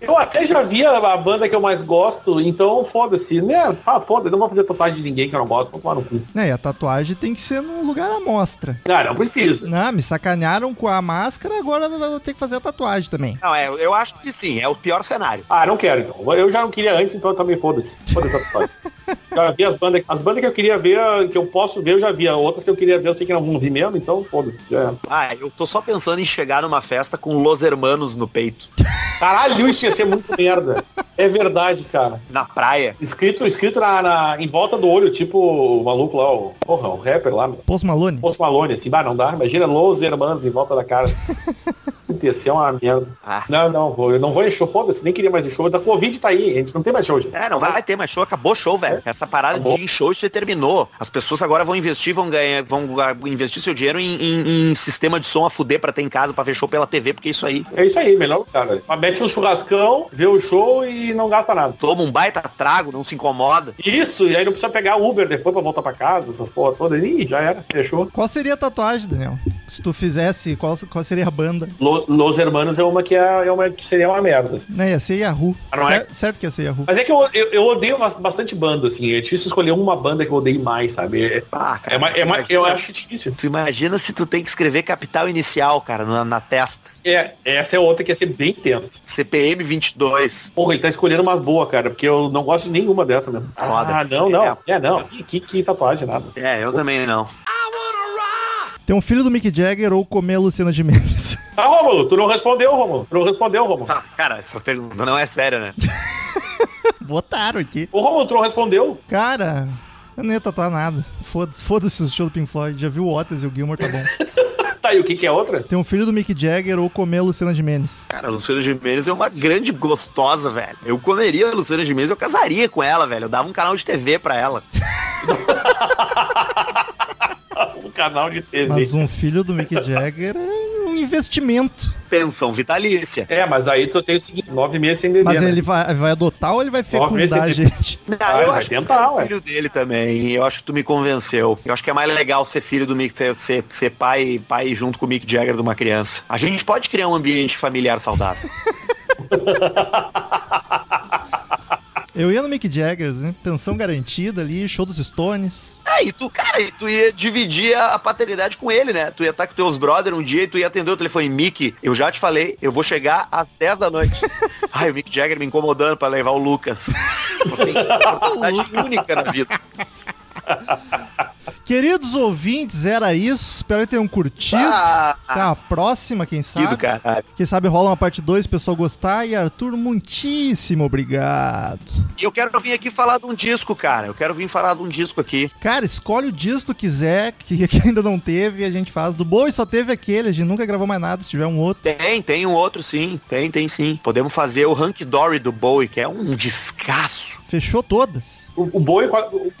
Eu até já vi a, a banda que eu mais gosto, então foda-se. Né? Ah, foda-se, não vou fazer tatuagem de ninguém que eu não gosto, vou tomar no cu. É, e a tatuagem tem que ser num lugar à mostra. Ah, não precisa. Não, me sacanearam com a máscara, agora eu vou ter que fazer a tatuagem também. Não, é, eu acho que sim, é o pior cenário. Ah, não quero então. Eu já não queria antes, então também foda-se. Foda-se a tatuagem. Já vi as bandas, as bandas que eu queria ver, que eu posso ver, eu já vi. Outras que eu queria ver, eu sei que não vão vir mesmo, então foda-se. Ah, eu tô só pensando em chegar numa festa com Los Hermanos no peito. Caralho, isso ia ser muito merda. É verdade, cara. Na praia. Escrito, escrito na, na- em volta do olho, tipo o maluco lá, o, porra, o rapper lá. Post Malone? Post Malone, assim, bah, não dá. Imagina Los Hermanos em volta da cara. Ser uma merda. Ah. Não, não, vou, eu não vou em show, foda-se, nem queria mais ir show. Da Covid tá aí, a gente não tem mais show, gente. É, não vai ter mais show, acabou o show, velho. Essa parada Acabou. de em show, aí terminou. As pessoas agora vão investir, vão ganhar, vão ah, investir seu dinheiro em, em- em sistema de som a fuder pra ter em casa, pra ver show pela TV, porque é isso aí. É isso aí, melhor cara. Mas Mete um churrascão, vê o show e não gasta nada. Toma um baita trago, não se incomoda. Isso, e aí não precisa pegar Uber depois pra voltar pra casa, essas porra todas. Ih, já era, fechou. Qual seria a tatuagem, Daniel? Se tu fizesse, qual, qual seria a banda? Lo- Los Hermanos é uma que, é, é uma que seria uma merda. Né, ia ser Yahoo. Ah, não é? Cer- Certo que ia ser Yahoo. Mas é que eu, eu, eu odeio bas- bastante banda, assim. É difícil escolher uma banda que eu odeio mais, sabe? É, Ah, é, uma- é uma- eu acho difícil. Tu imagina se tu tem que escrever capital inicial, cara, na, na testa. É, essa é outra que ia ser bem tensa. CPM 22. Porra, ele tá escolhendo umas boas, cara, porque eu não gosto de nenhuma dessa mesmo. Foda. Ah, não, não. É, não. Que, que tatuagem, nada. É, eu também não. Ter um filho do Mick Jagger ou comer a Luciana Gimenez? Ah, Rômulo, tu não respondeu, Rômulo. Tu não respondeu, Rômulo. Ah, cara, essa pergunta não é séria, né? Botaram aqui. O Rômulo, tu não respondeu. Cara, eu não ia tatuar nada. Foda-se foda-se o show do Pink Floyd. Já viu o Otis e o Gilmore, tá bom. Tá, e o que que é outra? Ter um filho do Mick Jagger ou comer a Luciana Gimenez. Cara, a Luciana Gimenez é uma grande gostosa, velho. Eu comeria a Luciana Gimenez, eu casaria com ela, velho. Eu dava um canal de TV pra ela. Canal de TV. Mas um filho do Mick Jagger é um investimento. Pensão vitalícia. É, mas aí tu tem o seguinte, nove meses sem Mas beber. né? ele vai, vai adotar ou ele vai fecundar a gente? Não, Ah, eu vai acho tentar, que é filho dele também. Eu acho que tu me convenceu. Eu acho que é mais legal ser filho do Mick, ser, ser, ser pai, pai junto com o Mick Jagger de uma criança. A gente pode criar um ambiente familiar saudável. Eu ia no Mick Jagger, né? Pensão garantida ali, show dos Stones. É, e tu, cara, e tu ia dividir a, paternidade com ele, né? Tu ia estar com teus brother um dia e tu ia atender o telefone. Mick, eu já te falei, eu vou chegar às 10 da noite. Ai, o Mick Jagger me incomodando pra levar o Lucas. Você tem uma oportunidade única na vida. Queridos ouvintes, era isso. Espero que tenham curtido. Ah, Até a próxima, quem sabe. caralho. Quem sabe rola uma parte 2 o pessoal gostar. E Arthur, muitíssimo obrigado. E eu quero vir aqui falar de um disco, cara. Eu quero vir falar de um disco aqui. Cara, escolhe o disco que tu quiser, que, que ainda não teve, e a gente faz. Do Bowie só teve aquele, a gente nunca gravou mais nada, se tiver um outro. Tem, tem um outro sim. Tem, tem sim. Podemos fazer o Hank Dory do Bowie, que é um descasso. Fechou todas. O, o Boi,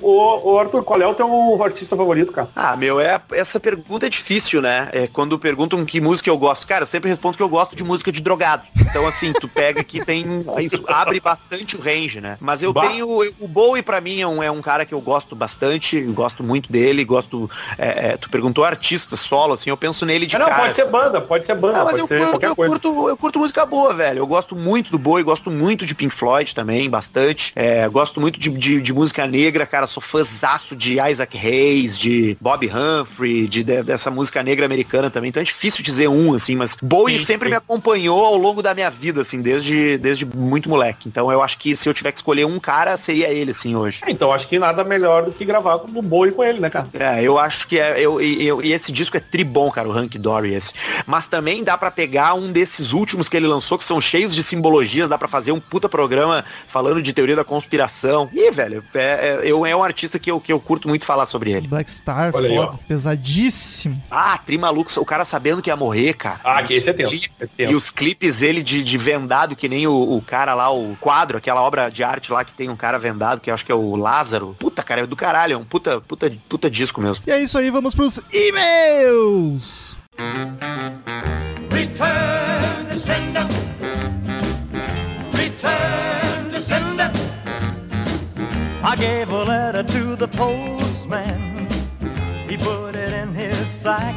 o, o, Arthur, qual é o teu artista favorito, cara? Ah, meu, é, essa pergunta é difícil, né? É quando perguntam que música eu gosto. Cara, eu sempre respondo que eu gosto de música de drogado. Então, assim, tu pega que tem. Isso abre bastante o range, né? Mas eu Bah. tenho. O Bowie, pra mim, é um, é um cara que eu gosto bastante. eu Gosto muito dele. Gosto. é, é, tu perguntou artista solo, assim, eu penso nele de Ah, não, cara. pode ser banda, pode ser banda, Ah, mas pode eu, ser curto, qualquer eu, coisa. curto, eu curto música boa, velho. Eu gosto muito do Boi, gosto muito de Pink Floyd também, bastante. É, gosto muito de, de, de música negra, cara. Sou fãzaço de Isaac Hayes, de Bob Humphrey, de, de- dessa música negra americana também. Então é difícil dizer um, assim, mas Bowie Sim, sempre sim. me acompanhou ao longo da minha vida, assim, desde, desde muito moleque. Então eu acho que se eu tiver que escolher um cara, seria ele, assim, hoje. É, Então acho que nada melhor do que gravar com o Boi com ele, né, cara? É, eu acho que é. Eu, e- eu- e esse disco é tribom, cara, o Hank Dory esse. Mas também dá pra pegar um desses últimos que ele lançou, que são cheios de simbologias, dá pra fazer um puta programa falando de teoria da conspiração. E, velho, é, é, eu, é um artista que eu, que eu curto muito falar sobre ele. Black Star, Olha aí, foda, pesadíssimo. Ah, tri maluco, o cara sabendo que ia morrer, cara. Ah, que esse é tenso. É E tenso. os clipes ele de, de vendado, que nem o, o cara lá, o quadro, aquela obra de arte lá que tem um cara vendado, que eu acho que é o Lázaro. Puta, cara, é do caralho, é um puta, puta, puta disco mesmo. E é isso aí, vamos pros e-mails. Return gave a letter to the postman. He put it in his sack.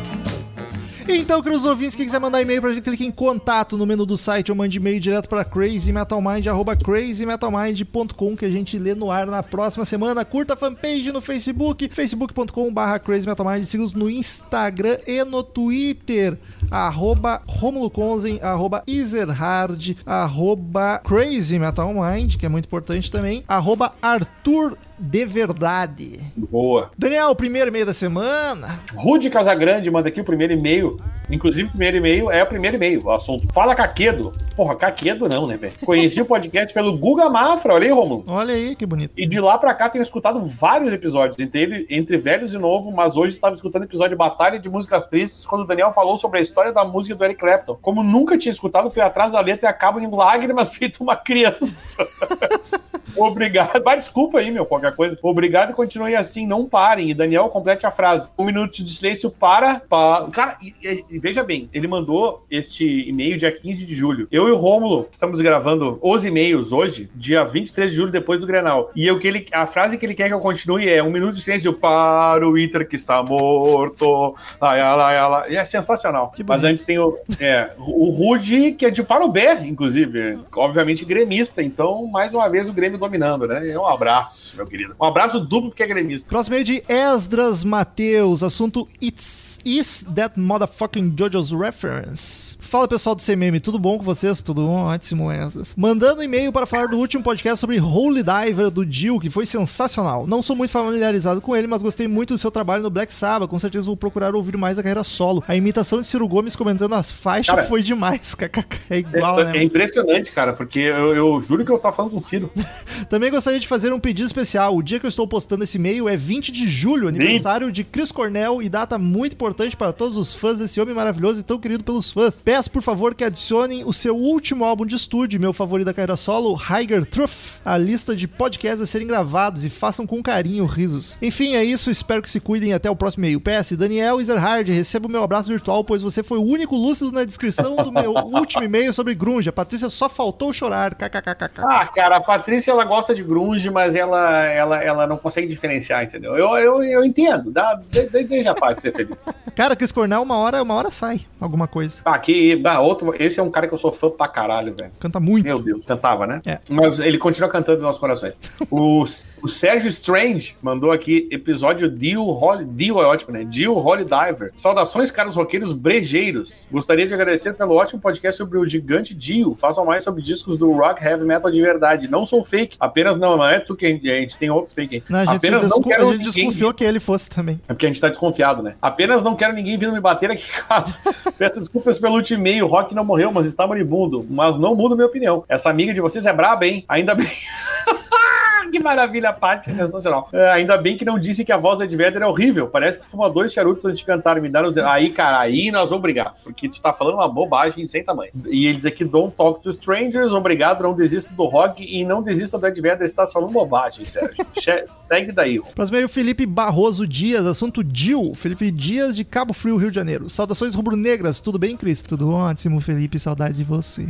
Então, queridos ouvintes, quem quiser mandar e-mail pra gente, clique em contato no menu do site ou mande e-mail direto para crazymetalmind, arroba crazymetalmind.com, que a gente lê no ar na próxima semana. Curta a fanpage no Facebook, facebook.com barra crazymetalmind, siga-nos no Instagram e no Twitter, arroba Romulo Conzen, arroba Ezerhard, arroba crazymetalmind, que é muito importante também, arroba Arthur de verdade. Boa. Daniel, primeiro e-mail da semana. Rude Casagrande manda aqui o primeiro e-mail. Inclusive, o primeiro e-mail é o primeiro e-mail. O assunto. Fala Caquedo. Porra, Caquedo não, né, velho? Conheci o podcast pelo Guga Mafra. Olha aí, Romulo. Olha aí, que bonito. E de lá pra cá tenho escutado vários episódios, entre, ele, entre velhos e novo, mas hoje estava escutando o episódio Batalha de Músicas Tristes, quando o Daniel falou sobre a história da música do Eric Clapton. Como nunca tinha escutado, fui atrás da letra e acabo em lágrimas feito uma criança. Obrigado. Vai, desculpa aí, meu, qualquer coisa. Obrigado e continue assim, não parem. E Daniel, complete a frase. Um minuto de silêncio para. para... Cara, e, e- veja bem, ele mandou este e-mail dia 15 de julho. Eu e o Rômulo estamos gravando os e-mails hoje, dia 23 de julho, depois do Grenal. E eu, que ele, a frase que ele quer que eu continue é um minuto de silêncio para o Inter que está morto. Ai, ai, ai, ai. É sensacional. Que Mas antes tem o, é, o Rude, que é de Parobé, inclusive. Obviamente gremista. Então, mais uma vez, o Grêmio dominando, né? Um abraço, meu querido. Um abraço duplo porque é gremista. Próximo e-mail de Esdras Mateus, assunto It's Is That Motherfucking JoJo's Reference. Fala pessoal do CMM, tudo bom com vocês? Tudo ótimo, Esdras. Mandando e-mail para falar do último podcast sobre Holy Diver do Jill, que foi sensacional. Não sou muito familiarizado com ele, mas gostei muito do seu trabalho no Black Sabbath. Com certeza vou procurar ouvir mais da carreira solo. A imitação de Ciro Gomes comentando as faixas Cara, foi demais. kkk. É igual, é, né? é impressionante, cara, porque eu, eu juro que eu tava falando com o Ciro. Também gostaria de fazer um pedido especial. O dia que eu estou postando esse e-mail é 20 de julho, aniversário de Chris Cornell e data muito importante para todos os fãs desse homem maravilhoso e tão querido pelos fãs. Peço, por favor, que adicionem o seu último álbum de estúdio, meu favorito da carreira solo, Higher Truth, à lista de podcasts a serem gravados e façam com carinho risos. Enfim, é isso. Espero que se cuidem até o próximo e-mail. PS, Daniel Ezerhard, receba o meu abraço virtual, pois você foi o único lúcido na descrição do meu último e-mail sobre grunge. A Patrícia só faltou chorar. KKKKK. Ah, cara, a Patrícia ela gosta de grunge, mas ela, ela, ela não consegue diferenciar, entendeu? Eu, eu, eu entendo. Dá, de, de, deixa a parte ser feliz. Cara, Chris Cornell, uma hora, uma hora sai alguma coisa. Ah, que, ah, outro, esse é um cara que eu sou fã pra caralho, velho. Canta muito. Meu Deus, cantava, né? É. Mas ele continua cantando nos nossos corações. o, o Sérgio Strange mandou aqui episódio Dio Holy. Dio é ótimo, né? Dio Holy Diver. Saudações, caros roqueiros brejeiros. Gostaria de agradecer pelo ótimo podcast sobre o gigante Dio. Façam mais sobre discos do rock heavy metal de verdade. Não sou fake, apenas não, não é tu que a gente, a gente tem outros fake. Não, a gente, apenas não quero a gente desconfiou que ele fosse também. é porque a gente tá desconfiado, né? Apenas não quero ninguém vindo me bater aqui em casa. Peço desculpas pelo último e-mail. O Rock não morreu, mas está moribundo. Mas não muda minha opinião. Essa amiga de vocês é braba, hein? Ainda bem. que maravilha, Paty, sensacional. É, ainda bem que não disse que a voz do Ed Vedder é horrível. Parece que fuma dois charutos antes de cantar. Me deram os... Aí, cara, aí nós vamos brigar. Porque tu tá falando uma bobagem sem tamanho. E ele diz aqui: Don't talk to strangers. Obrigado, não desista do rock e não desista do Ed Vedder. Está falando bobagem, Sérgio. Che- Segue daí. Próximo e-mail, Felipe Barroso Dias, assunto Dil. Felipe Dias de Cabo Frio, Rio de Janeiro. Saudações rubro-negras, tudo bem, Cris? Tudo ótimo, Felipe, saudade de você.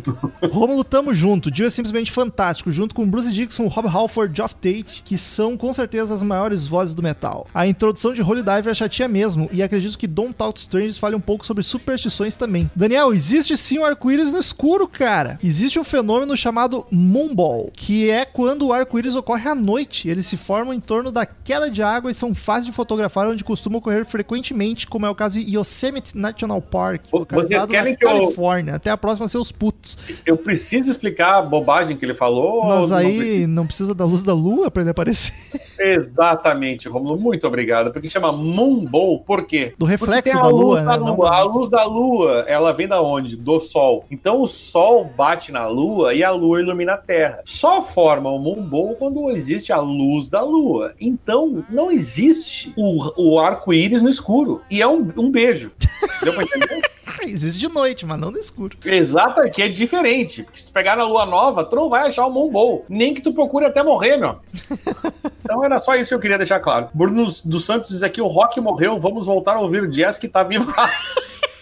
Rômulo, tamo junto. Dio é simplesmente fantástico, junto com Bruce Dixon, Rob Halford, Geoff Tate, que são com certeza as maiores vozes do metal. A introdução de Holy Diver é chatinha mesmo, e acredito que Don't Talk to Strangers fale um pouco sobre superstições também. Daniel, existe sim um arco-íris no escuro, cara. Existe um fenômeno chamado Moonball, que é quando o arco-íris ocorre à noite. Eles se formam em torno da queda de água e são fáceis de fotografar, onde costumam ocorrer frequentemente, como é o caso de Yosemite National Park, Vocês localizado na querem que eu- Califórnia. Até a próxima, seus putos. Eu preciso explicar a bobagem que ele falou? Mas ou não aí não precisa da luz da lua pra ele aparecer. Exatamente, Romulo, muito obrigado. Porque chama Moonbow, por quê? Do reflexo da lua, né? Lua. A luz. luz da lua, ela vem da onde? Do sol. Então o sol bate na lua e a lua ilumina a terra. Só forma o Moonbow quando existe a luz da lua. Então não existe o, o arco-íris no escuro. E é um, um beijo. Deu pra entender? Existe de noite, mas não no escuro. Exato, que é diferente. Porque se tu pegar na lua nova, tu não vai achar o Moonbow. Nem que tu procure até morrer, meu. Então era só isso que eu queria deixar claro. Bruno dos Santos diz aqui: o rock morreu, vamos voltar a ouvir o jazz que tá vivo.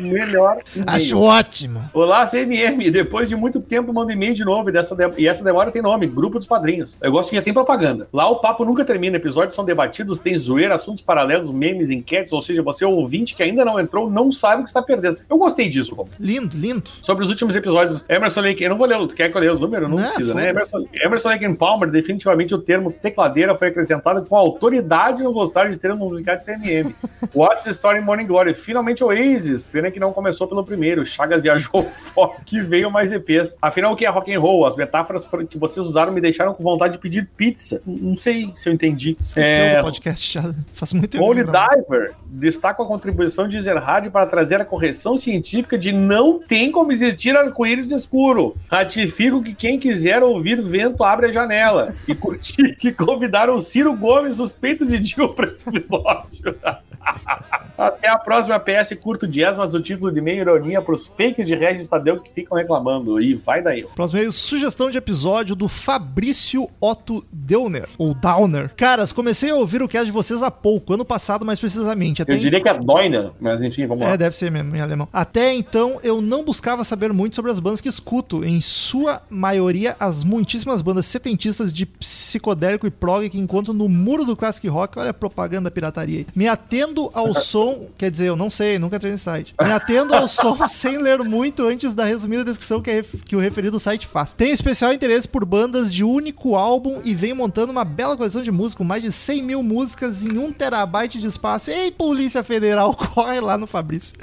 melhor. Acho ótimo. Olá, CMM. Depois de muito tempo, mando e-mail de novo. E, dessa de- e essa demora tem nome: Grupo dos Padrinhos. Eu gosto que já tem propaganda. Lá o papo nunca termina. Episódios são debatidos, tem zoeira, assuntos paralelos, memes, enquetes. Ou seja, você, ouvinte que ainda não entrou, não sabe o que está perdendo. Eu gostei disso, Romulo. Lindo, lindo. Sobre os últimos episódios, Emerson Lake, eu não vou ler, tu quer que eu leia os números? Não, Não, precisa, né? Emerson, Emerson Lake Palmer, definitivamente o termo tecladeira foi acrescentado com autoridade no glossário de termos musicais de CNM. What's Story in Morning Glory? Finalmente Oasis, pena que não começou pelo primeiro. Chagas viajou fora que veio mais EPs. Afinal, o que é rock and roll? As metáforas que vocês usaram me deixaram com vontade de pedir pizza. Não sei se eu entendi. Esqueceu É, do podcast já. Faz muito tempo. Holy. Diver destaca a contribuição de Zerhard para trazer a correção científica de não tem como existir arco-íris de escuro. Ratifico que quem quiser ouvir vento abre a janela. E curtir que convidaram o Ciro Gomes, suspeito de Dio, para esse episódio. Até a próxima PS curto jazz, mas o título de meio ironia para os fakes de Regis Tadeu que ficam reclamando. E vai daí. Próximo aí, sugestão de episódio do Fabrício Otto Deuner, ou Downer. Caras, comecei a ouvir o cast de vocês há pouco, ano passado mais precisamente. Até Eu diria que é Doiner, mas enfim, vamos lá. É, deve ser mesmo, em alemão. Até então, eu não buscava saber muito sobre as bandas que escuto. Em sua maioria, as muitíssimas bandas setentistas de psicodélico e prog que encontro no muro do Classic Rock. Olha a propaganda pirataria aí. Me atendo ao som, quer dizer, eu não sei, nunca entrei nesse site. Me atendo ao som sem ler muito antes da resumida descrição que, que o referido site faz. Tenho especial interesse por bandas de único álbum e venho montando uma bela coleção de música com mais de 100 mil músicas em um terabyte de espaço. Ei, Polícia Federal, corre lá no Fabrício.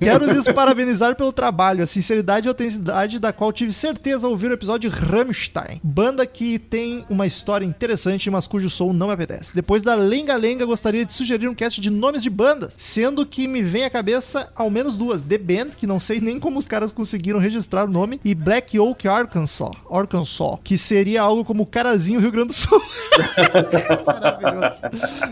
Quero lhes parabenizar pelo trabalho, a sinceridade e autenticidade da qual tive certeza ao ouvir o episódio Rammstein. Banda que tem uma história interessante, mas cujo som não me apetece. Depois da Lenga Lenga, gostaria de sugerir um cast de nomes de bandas, sendo que me vem à cabeça ao menos duas. The Band, que não sei nem como os caras conseguiram registrar o nome, e Black Oak Arkansas, Arkansas que seria algo como Carazinho Rio Grande do Sul. Maravilhoso.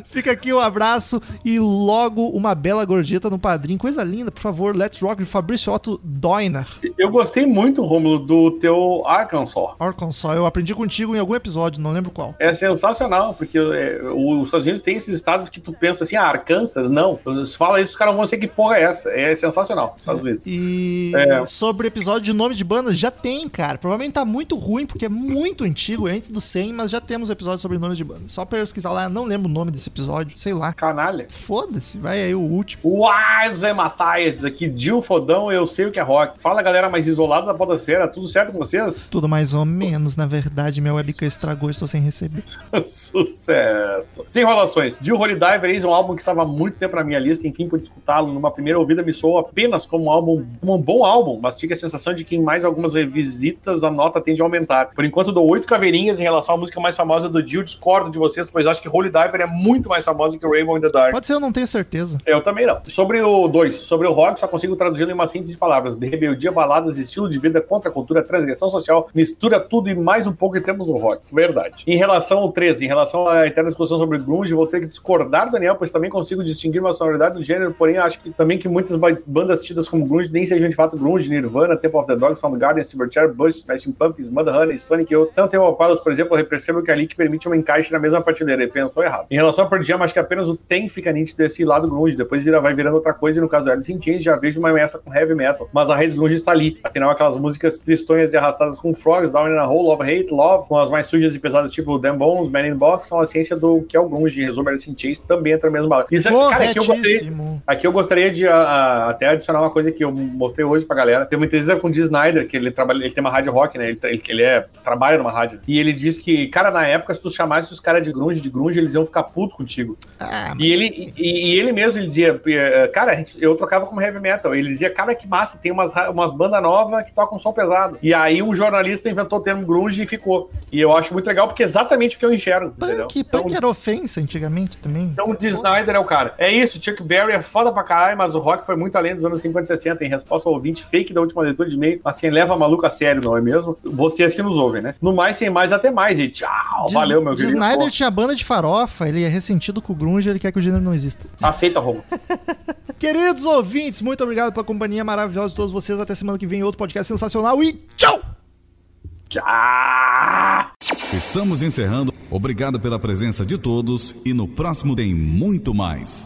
Fica aqui um abraço e logo uma bela gorjeta no padrinho. Coisa linda, por favor, Let's Rock de Fabrício Otto Doiner. Eu gostei muito, Romulo, do teu Arkansas. Arkansas, eu aprendi contigo em algum episódio, não lembro qual. É sensacional, porque é, os Estados Unidos tem esses estados que tu pensa assim, ah, Arkansas, não. Se fala isso, os caras vão ser que porra é essa. É sensacional, Estados Unidos. E É. sobre episódio de nome de bandas, já tem, cara. Provavelmente tá muito ruim, porque é muito antigo, é antes do 100, mas já temos episódio sobre nomes de bandas. Só pesquisar lá, não lembro o nome desse episódio, sei lá. Canalha. Foda-se, vai aí o último. Uai, Zé Mataia diz aqui, Dil Fodão, eu sei o que é rock. Fala, galera mais isolada da podosfera, tudo certo com vocês? Tudo mais ou menos, na verdade, minha webcam estragou, estou sem receber. Sucesso. Sem enrolações. Jill Holy Diver eis um álbum que estava há muito tempo na minha lista, enfim, pude escutá-lo. Numa primeira ouvida me soou apenas como um álbum, como um bom álbum, mas tive a sensação de que em mais algumas revisitas a nota tende a aumentar. Por enquanto dou oito caveirinhas em relação à música mais famosa do Jill, discordo de vocês, pois acho que Holy Diver é muito mais famosa que Rainbow in the Dark. Pode ser, eu não tenho certeza. Eu também não. Sobre o 2, sobre o rock, só consigo traduzi-lo em uma síntese de palavras. De rebeldia, baladas, estilo de vida, contra a cultura, transgressão social, mistura tudo e mais um pouco em termos do rock. Verdade. Em relação ao 13, em relação à eterna discussão sobre grunge, vou ter que discordar, Daniel, pois também consigo distinguir uma sonoridade do gênero, porém acho que também que muitas bandas tidas como grunge nem sejam de fato grunge, Nirvana, Temple of the Dog, Soundgarden, Silverchair, Bush, Smashing Pumpkins, Mudhoney, Sonic Youth. Tanto tem o Opalos, por exemplo, eu percebo que é ali que permite um encaixe na mesma prateleira, e pensou errado. Em relação ao Pearl Jam, acho que apenas o Tem fica nítido desse lado grunge, depois vira, vai virando outra coisa, e no caso do Alice in Chains já vejo uma mescla com heavy metal, mas a raiz grunge está ali. Afinal, aquelas músicas tristonhas e arrastadas com Frogs, Down in a Hole, Love Hate, Love, com as mais sujas e pesadas tipo Damn Bones, Man in Box, são a ciência do que é o grunge. Em resumo, Alice in Chains também entra no mesmo. Isso, é- cara, aqui eu gostaria. Aqui eu gostaria de a- a- até adicionar uma coisa que eu mostrei hoje pra galera. Tem uma entrevista com o Dee Snyder, que ele trabalha, ele tem uma rádio rock, né? Ele, ele, ele é, trabalha numa rádio. E ele diz que, cara, na época, se tu chamasse os caras de grunge, de grunge, eles iam ficar puto contigo. Ah, E ele, e, e ele mesmo, ele dizia, eh, cara, a gente- eu trocava como heavy metal. Ele dizia, cara, que massa, tem umas, umas bandas novas que tocam som pesado. E aí um jornalista inventou o termo grunge e ficou. E eu acho muito legal, porque é exatamente o que eu enxergo, entendeu? punk, Então, punk era ofensa antigamente também. então o Dee Snyder é o cara. É isso, Chuck Berry é foda pra caralho, mas o rock foi muito além dos anos 50 e 60. Em resposta ao ouvinte fake da última leitura de e-mail, assim, leva maluco a sério, não é mesmo? Vocês que nos ouvem, né? No mais, sem mais, até mais. E tchau, Diz- valeu, meu querido. Snyder Pô, tinha banda de farofa, ele é ressentido com o grunge, ele quer que o gênero não exista. Aceita, Romo. Queridos ouvintes, muito obrigado pela companhia maravilhosa de todos vocês. Até semana que vem, outro podcast sensacional e tchau! Tchau! Estamos encerrando. Obrigado pela presença de todos e no próximo tem muito mais.